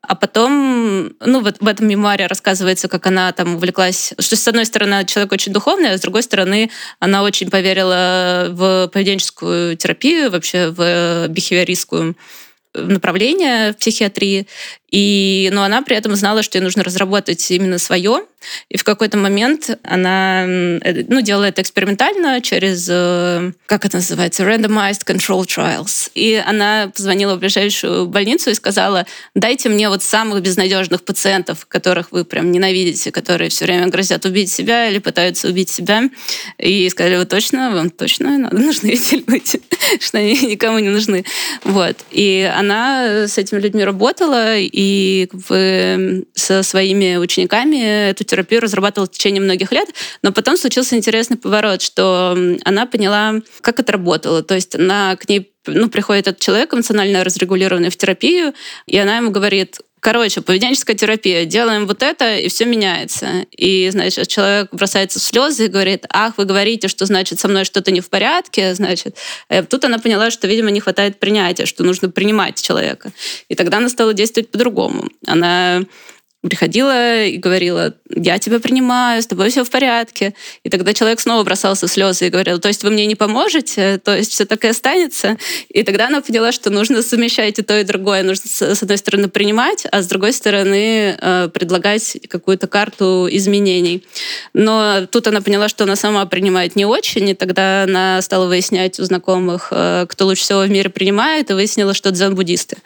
А потом, ну, вот в этом мемуаре рассказывается, как она там увлеклась, что с одной стороны человек очень духовный, а с другой стороны она очень поверила в поведенческую терапию, вообще в бихевиористскую направление в психиатрии. И, но она при этом знала, что ей нужно разработать именно свое. И в какой-то момент она э, ну, делала это экспериментально через, э, как это называется, randomized control trials. И она позвонила в ближайшую больницу и сказала, дайте мне вот самых безнадежных пациентов, которых вы прям ненавидите, которые все время грозят убить себя или пытаются убить себя. И сказали, вы точно, вам точно надо, нужны эти люди, что они никому не нужны. Вот. И она с этими людьми работала, и бы, со своими учениками эту терапию разрабатывала в течение многих лет, но потом случился интересный поворот, что она поняла, как это работало. То есть она к ней ну, приходит этот человек эмоционально разрегулированный в терапию, и она ему говорит, Короче, поведенческая терапия. Делаем вот это, и все меняется. И, значит, человек бросается в слезы и говорит, ах, вы говорите, что, значит, со мной что-то не в порядке, значит. А тут она поняла, что, видимо, не хватает принятия, что нужно принимать человека. И тогда она стала действовать по-другому. Она приходила и говорила, я тебя принимаю, с тобой все в порядке. И тогда человек снова бросался в слезы и говорил, то есть вы мне не поможете, то есть все так и останется. И тогда она поняла, что нужно совмещать и то, и другое. Нужно, с одной стороны, принимать, а с другой стороны, э, предлагать какую-то карту изменений. Но тут она поняла, что она сама принимает не очень, и тогда она стала выяснять у знакомых, э, кто лучше всего в мире принимает, и выяснила, что дзен-буддисты.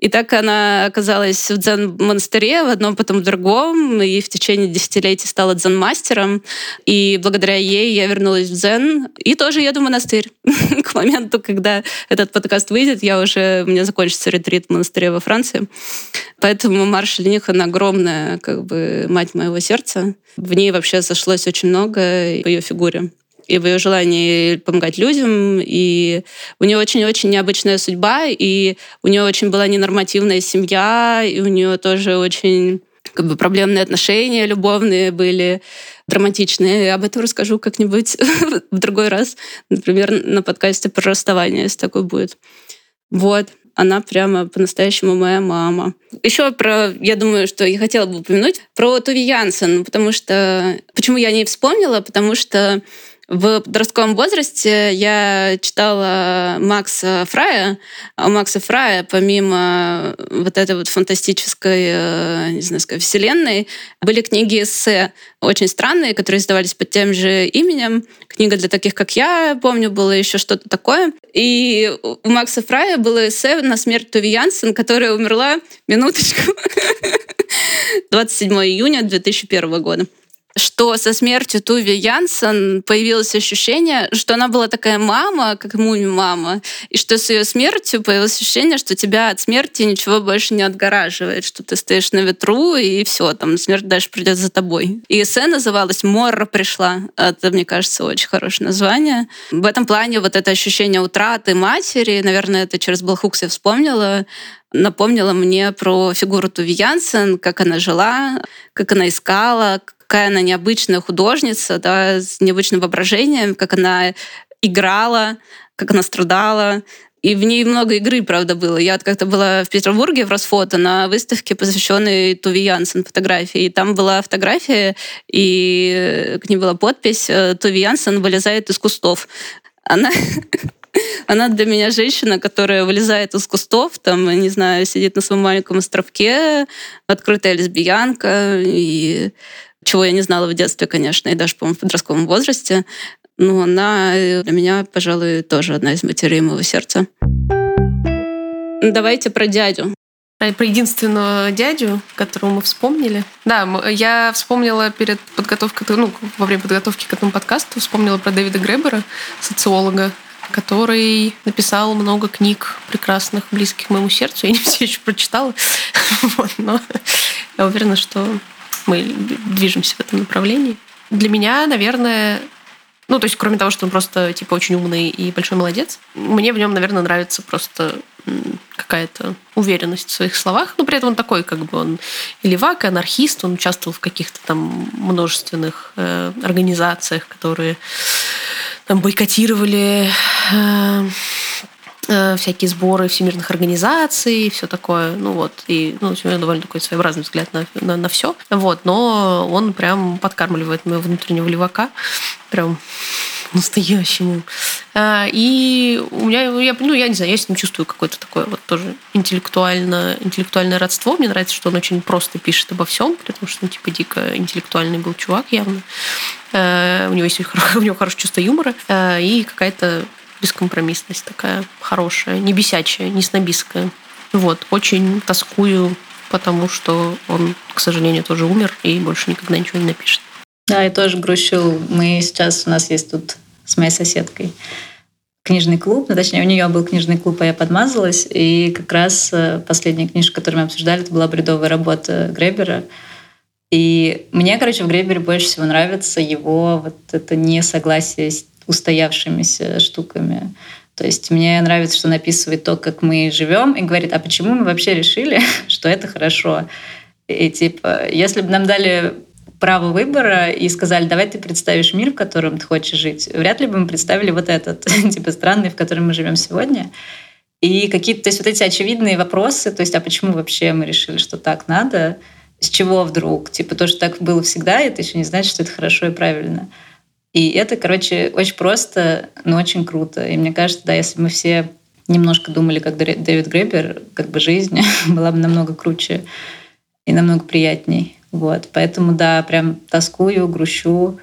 И так она оказалась в дзен-монастыре в одном потом в другом, и в течение десятилетий стала дзен-мастером. И благодаря ей я вернулась в дзен, и тоже еду в монастырь. К моменту, когда этот подкаст выйдет, я уже, у меня закончится ретрит в монастыре во Франции. Поэтому Марша Ленихан огромная как бы мать моего сердца. В ней вообще сошлось очень много в ее фигуре и в ее желании помогать людям. И у нее очень-очень необычная судьба, и у нее очень была ненормативная семья, и у нее тоже очень как бы проблемные отношения любовные были, драматичные. Об этом расскажу как-нибудь в другой раз. Например, на подкасте про расставание, если такой будет. Вот. Она прямо по-настоящему моя мама. Еще про, я думаю, что я хотела бы упомянуть, про Туви Янсен, потому что... Почему я не вспомнила? Потому что в подростковом возрасте я читала Макса Фрая. А у Макса Фрая, помимо вот этой вот фантастической, э, не знаю, сказать, вселенной, были книги эссе очень странные, которые издавались под тем же именем. Книга для таких, как я, помню, было еще что-то такое. И у Макса Фрая было эссе на смерть Туви Янсен, которая умерла, минуточку, 27 июня 2001 года что со смертью Туви Янсен появилось ощущение, что она была такая мама, как муми-мама, и что с ее смертью появилось ощущение, что тебя от смерти ничего больше не отгораживает, что ты стоишь на ветру, и все, там смерть дальше придет за тобой. И эссе называлось «Морра пришла». Это, мне кажется, очень хорошее название. В этом плане вот это ощущение утраты матери, наверное, это через Блхукс я вспомнила, напомнила мне про фигуру Туви Янсен, как она жила, как она искала, какая она необычная художница, да, с необычным воображением, как она играла, как она страдала. И в ней много игры, правда, было. Я как-то была в Петербурге в Росфото на выставке, посвященной Туви Янсен фотографии. И там была фотография, и к ней была подпись э, «Туви Янсен вылезает из кустов». Она Она для меня женщина, которая вылезает из кустов, там, не знаю, сидит на своем маленьком островке, открытая лесбиянка, и чего я не знала в детстве, конечно, и даже, по-моему, в подростковом возрасте. Но она для меня, пожалуй, тоже одна из матерей моего сердца. Давайте про дядю. А про единственного дядю, которого мы вспомнили. Да, я вспомнила перед подготовкой, ну, во время подготовки к этому подкасту, вспомнила про Дэвида Гребера, социолога, который написал много книг прекрасных, близких моему сердцу. Я не все еще прочитала, вот, но я уверена, что мы движемся в этом направлении. Для меня, наверное, ну, то есть, кроме того, что он просто, типа, очень умный и большой молодец, мне в нем, наверное, нравится просто какая-то уверенность в своих словах. Но при этом он такой, как бы он и левак, анархист, он участвовал в каких-то там множественных э, организациях, которые там бойкотировали э, всякие сборы всемирных организаций, все такое, ну вот, и ну, у него довольно такой своеобразный взгляд на, на, на все, вот, но он прям подкармливает моего внутреннего левака, прям настоящему. А, и у меня, я, ну, я не знаю, я с ним чувствую какое-то такое вот тоже интеллектуальное, интеллектуальное родство. Мне нравится, что он очень просто пишет обо всем, потому что он типа дико интеллектуальный был чувак явно. А, у него есть у него хорошее чувство юмора и какая-то бескомпромиссность такая хорошая, не бесячая, не снобистская. Вот, очень тоскую, потому что он, к сожалению, тоже умер и больше никогда ничего не напишет. Да, я тоже грущу. Мы сейчас, у нас есть тут с моей соседкой книжный клуб, ну, точнее, у нее был книжный клуб, а я подмазалась, и как раз э, последняя книжка, которую мы обсуждали, это была бредовая работа Гребера. И мне, короче, в Гребере больше всего нравится его вот это несогласие с устоявшимися штуками. То есть мне нравится, что он описывает то, как мы живем, и говорит, а почему мы вообще решили, что это хорошо? И типа, если бы нам дали право выбора и сказали, давай ты представишь мир, в котором ты хочешь жить, вряд ли бы мы представили вот этот, типа странный, в котором мы живем сегодня. И какие-то, то есть вот эти очевидные вопросы, то есть, а почему вообще мы решили, что так надо, с чего вдруг? Типа то, что так было всегда, это еще не значит, что это хорошо и правильно. И это, короче, очень просто, но очень круто. И мне кажется, да, если мы все немножко думали, как Дэвид Гребер, как бы жизнь была бы намного круче и намного приятней. Вот. Поэтому, да, прям тоскую, грущу.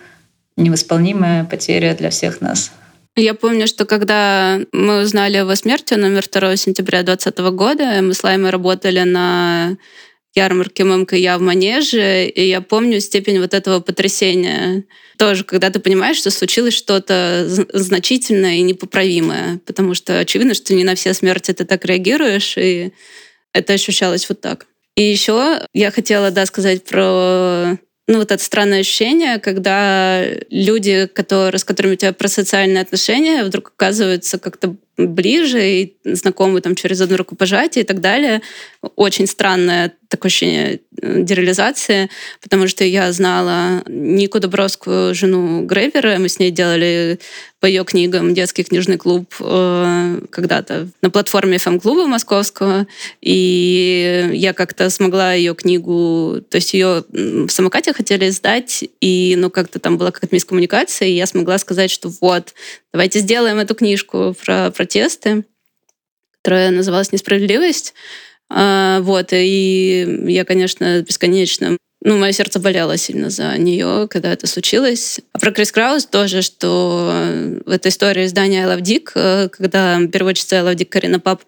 Невосполнимая потеря для всех нас. Я помню, что когда мы узнали о его смерти, номер 2 сентября 2020 года, мы с Лаймой работали на ярмарке ММКЯ в Манеже, и я помню степень вот этого потрясения. Тоже, когда ты понимаешь, что случилось что-то значительное и непоправимое, потому что очевидно, что не на все смерти ты так реагируешь, и это ощущалось вот так. И еще я хотела, да, сказать про ну, вот это странное ощущение, когда люди, которые, с которыми у тебя про социальные отношения, вдруг оказываются как-то ближе и знакомы там через одно рукопожатие и так далее. Очень странное такое ощущение э, дереализации, потому что я знала Нику Добровскую, жену Грейвера, мы с ней делали по ее книгам детский книжный клуб э, когда-то на платформе фэм-клуба московского, и я как-то смогла ее книгу, то есть ее в самокате хотели издать, и ну как-то там была какая-то мискоммуникация, и я смогла сказать, что вот, давайте сделаем эту книжку про протесты, которая называлась «Несправедливость». А, вот, и я, конечно, бесконечно ну, мое сердце болело сильно за нее, когда это случилось. А про Крис Краус тоже, что в этой истории издания I Love Dick, э, когда переводчица I Love Dick Карина Пап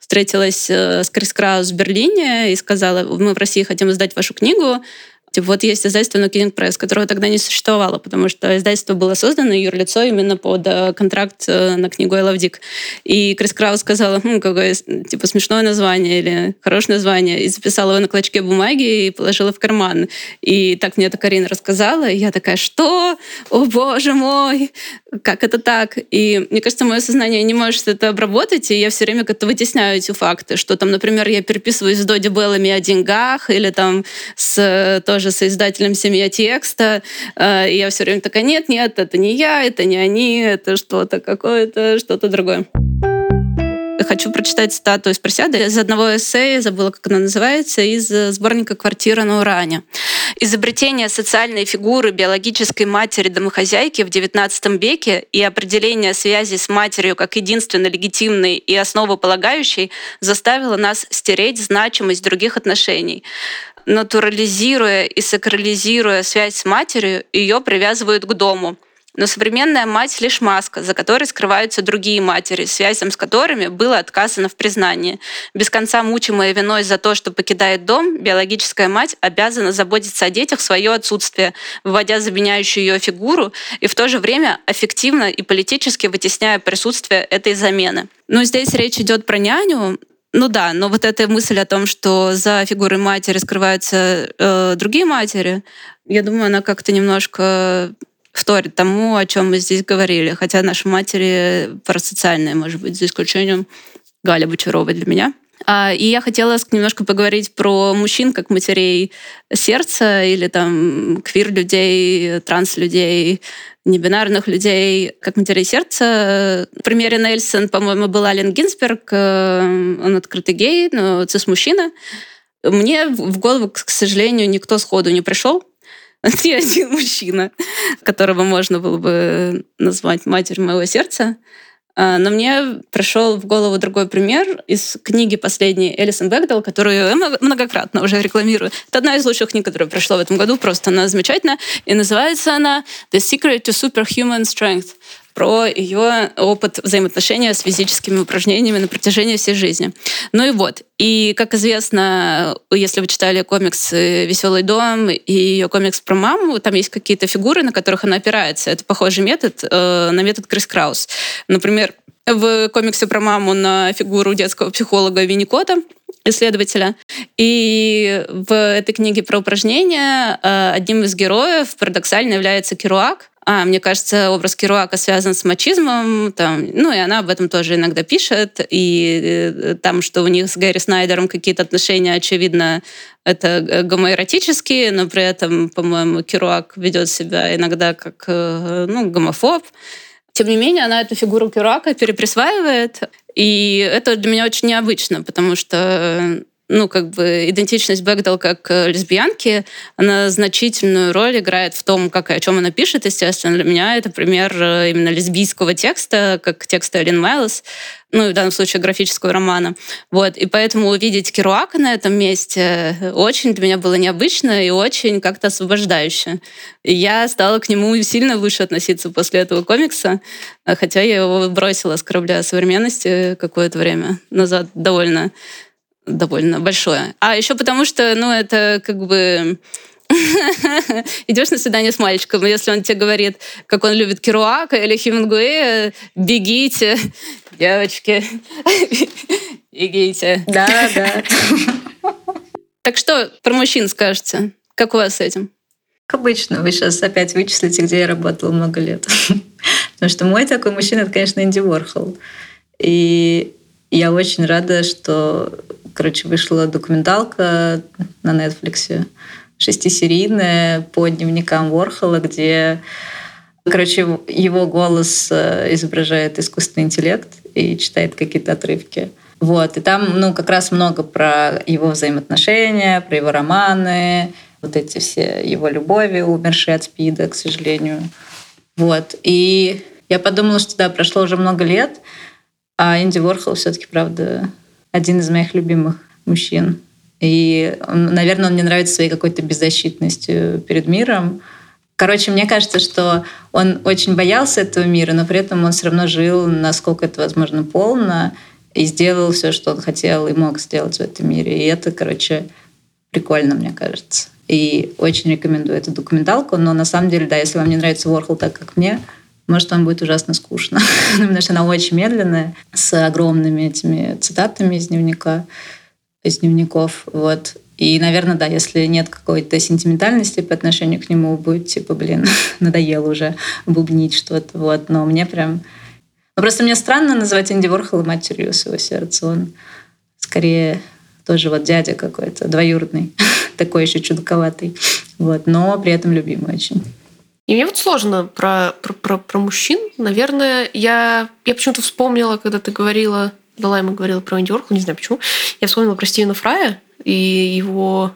встретилась э, с Крис Краус в Берлине и сказала, мы в России хотим издать вашу книгу, вот есть издательство No Kidding Press, которого тогда не существовало, потому что издательство было создано юрлицо именно под э, контракт э, на книгу I Love Dick. И Крис Краус сказала, хм, какое типа смешное название или хорошее название, и записала его на клочке бумаги и положила в карман. И так мне это Карина рассказала, и я такая, что? О боже мой! Как это так? И мне кажется, мое сознание не может это обработать, и я все время как-то вытесняю эти факты, что там, например, я переписываюсь с Доди Беллами о деньгах, или там с э, тоже с издателем «Семья текста», э, и я все время такая, нет, нет, это не я, это не они, это что-то какое-то, что-то другое. Хочу прочитать цитату из Присяда из одного эссе, забыла, как она называется, из сборника «Квартира на Уране». Изобретение социальной фигуры биологической матери-домохозяйки в XIX веке и определение связи с матерью как единственно легитимной и основополагающей заставило нас стереть значимость других отношений натурализируя и сакрализируя связь с матерью, ее привязывают к дому. Но современная мать лишь маска, за которой скрываются другие матери, связям с которыми было отказано в признании. Без конца мучимая виной за то, что покидает дом, биологическая мать обязана заботиться о детях в свое отсутствие, выводя заменяющую ее фигуру и в то же время эффективно и политически вытесняя присутствие этой замены. Но здесь речь идет про няню, ну да, но вот эта мысль о том, что за фигурой матери скрываются э, другие матери, я думаю, она как-то немножко вторит тому, о чем мы здесь говорили. Хотя наши матери парасоциальные, может быть, за исключением Галя Бочарова для меня. А, и я хотела немножко поговорить про мужчин как матерей сердца или там квир-людей, транс-людей, небинарных людей как матерей сердца. В примере Нельсон, по-моему, был Ален Гинзберг. Э, он открытый гей, но цис-мужчина. Мне в голову, к сожалению, никто сходу не пришел. Ни один мужчина, которого можно было бы назвать матерью моего сердца. А, но мне пришел в голову другой пример из книги последней Элисон Бэгдал, которую я многократно уже рекламирую. Это одна из лучших книг, которая пришла в этом году. Просто она замечательная. И называется она «The Secret to Superhuman Strength» про ее опыт взаимоотношения с физическими упражнениями на протяжении всей жизни. Ну и вот. И, как известно, если вы читали комикс «Веселый дом» и ее комикс про маму, там есть какие-то фигуры, на которых она опирается. Это похожий метод э, на метод Крис Краус. Например, в комиксе про маму на фигуру детского психолога Винникота, исследователя. И в этой книге про упражнения э, одним из героев парадоксально является Керуак, а, мне кажется, образ Керуака связан с мачизмом, там, ну и она об этом тоже иногда пишет, и э, там, что у них с Гэри Снайдером какие-то отношения, очевидно, это гомоэротические, но при этом, по-моему, Керуак ведет себя иногда как э, ну, гомофоб. Тем не менее, она эту фигуру Керуака переприсваивает, и это для меня очень необычно, потому что ну, как бы идентичность Бэгдал как э, лесбиянки, она значительную роль играет в том, как и о чем она пишет, естественно. Для меня это пример э, именно лесбийского текста, как текста Эллен Майлз, ну, в данном случае графического романа. Вот. И поэтому увидеть Керуака на этом месте очень для меня было необычно и очень как-то освобождающе. И я стала к нему сильно выше относиться после этого комикса, хотя я его бросила с корабля современности какое-то время назад довольно довольно большое. А еще потому что, ну, это как бы идешь на свидание с мальчиком, если он тебе говорит, как он любит Керуака или Хемингуэя, бегите, девочки, бегите. Да, да. Так что про мужчин скажете? Как у вас с этим? Как обычно, вы сейчас опять вычислите, где я работала много лет. Потому что мой такой мужчина, это, конечно, Инди Ворхол. И я очень рада, что Короче, вышла документалка на Netflix, шестисерийная по дневникам Ворхола, где Короче, его голос э, изображает искусственный интеллект и читает какие-то отрывки. Вот. И там, ну, как раз много про его взаимоотношения, про его романы, вот эти все его любови, умершие от СПИДа, к сожалению. Вот. И я подумала, что да, прошло уже много лет, а Инди Ворхол все-таки, правда, один из моих любимых мужчин. И, он, наверное, он мне нравится своей какой-то беззащитностью перед миром. Короче, мне кажется, что он очень боялся этого мира, но при этом он все равно жил, насколько это возможно, полно и сделал все, что он хотел и мог сделать в этом мире. И это, короче, прикольно, мне кажется. И очень рекомендую эту документалку. Но на самом деле, да, если вам не нравится Ворхол так, как мне, может, вам будет ужасно скучно, потому что она очень медленная, с огромными этими цитатами из дневника, из дневников. Вот. И, наверное, да, если нет какой-то сентиментальности по отношению к нему, будет типа, блин, надоело уже бубнить что-то. Вот. Но мне прям... Ну, просто мне странно называть Энди Ворхола матерью своего сердца. Он скорее тоже вот дядя какой-то, двоюродный, такой еще чудаковатый. Вот. Но при этом любимый очень. И мне вот сложно про, про, про, про мужчин. Наверное, я, я почему-то вспомнила, когда ты говорила, дала ему говорила про Энди Орхол, не знаю почему. Я вспомнила про Стивена Фрая и его...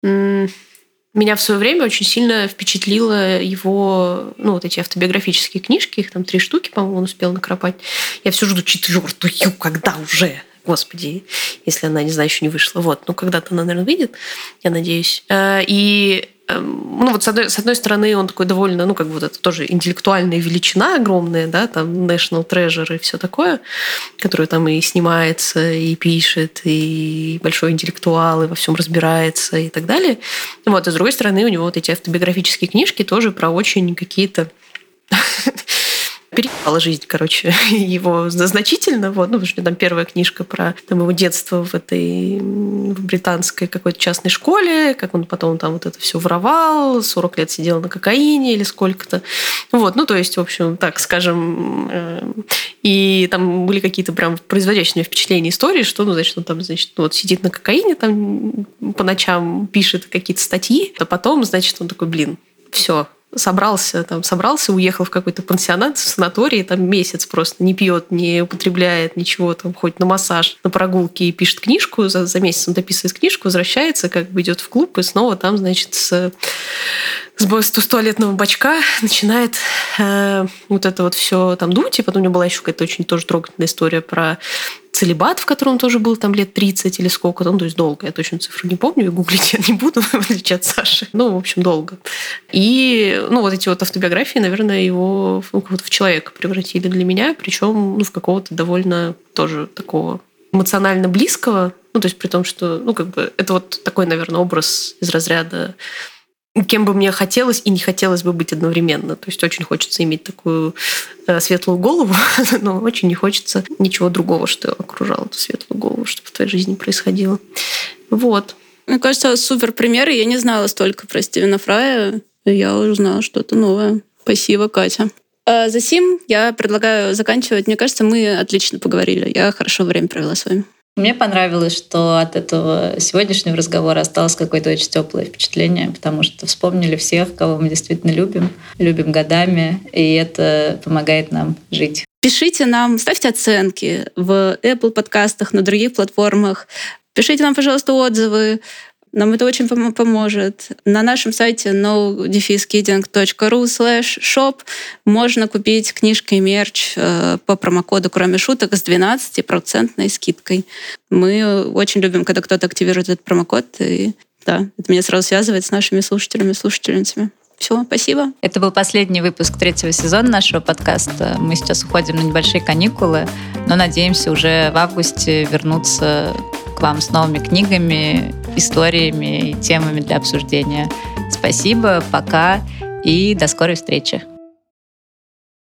Меня в свое время очень сильно впечатлило его, ну, вот эти автобиографические книжки, их там три штуки, по-моему, он успел накропать. Я все жду четвертую, когда уже? Господи, если она, не знаю, еще не вышла. Вот, ну, когда-то она, наверное, выйдет, я надеюсь. Э, и ну вот с одной, с одной стороны он такой довольно, ну как вот это тоже интеллектуальная величина огромная, да, там National Treasure и все такое, который там и снимается, и пишет, и большой интеллектуал, и во всем разбирается и так далее. Вот, а с другой стороны у него вот эти автобиографические книжки тоже про очень какие-то переехала жизнь, короче, его значительно. Вот, ну, потому что там первая книжка про там, его детство в этой в британской какой-то частной школе, как он потом там вот это все воровал, 40 лет сидел на кокаине или сколько-то. Вот, ну, то есть, в общем, так скажем, э, и там были какие-то прям производящие впечатления истории, что, ну, значит, он там, значит, вот сидит на кокаине, там по ночам пишет какие-то статьи, а потом, значит, он такой, блин, все, собрался, там, собрался, уехал в какой-то пансионат, в санатории, там месяц просто не пьет, не употребляет ничего, там, хоть на массаж, на прогулки и пишет книжку, за, за месяц он дописывает книжку, возвращается, как бы идет в клуб и снова там, значит, с с туалетного бачка начинает э, вот это вот все там дуть. И потом у него была еще какая-то очень тоже трогательная история про целебат, в котором он тоже был там лет 30 или сколько, ну, то есть долго, я точно цифру не помню, и гуглить я не буду, в отличие от Саши. Ну, в общем, долго. И, ну, вот эти вот автобиографии, наверное, его ну, вот в человека превратили для меня, причем, ну, в какого-то довольно тоже такого эмоционально близкого, ну, то есть при том, что, ну, как бы, это вот такой, наверное, образ из разряда кем бы мне хотелось и не хотелось бы быть одновременно. То есть очень хочется иметь такую э, светлую голову, но очень не хочется ничего другого, что окружало эту светлую голову, чтобы в твоей жизни происходило. Вот. Мне кажется, супер примеры. Я не знала столько про Стивена Фрая. Я узнала что-то новое. Спасибо, Катя. А за сим я предлагаю заканчивать. Мне кажется, мы отлично поговорили. Я хорошо время провела с вами. Мне понравилось, что от этого сегодняшнего разговора осталось какое-то очень теплое впечатление, потому что вспомнили всех, кого мы действительно любим, любим годами, и это помогает нам жить. Пишите нам, ставьте оценки в Apple подкастах, на других платформах. Пишите нам, пожалуйста, отзывы. Нам это очень поможет. На нашем сайте no-kidding.ru slash shop можно купить книжки и мерч э, по промокоду «Кроме шуток» с 12% скидкой. Мы очень любим, когда кто-то активирует этот промокод. И да, это меня сразу связывает с нашими слушателями и слушательницами. Все, спасибо. Это был последний выпуск третьего сезона нашего подкаста. Мы сейчас уходим на небольшие каникулы, но надеемся уже в августе вернуться к вам с новыми книгами, историями и темами для обсуждения. Спасибо, пока и до скорой встречи.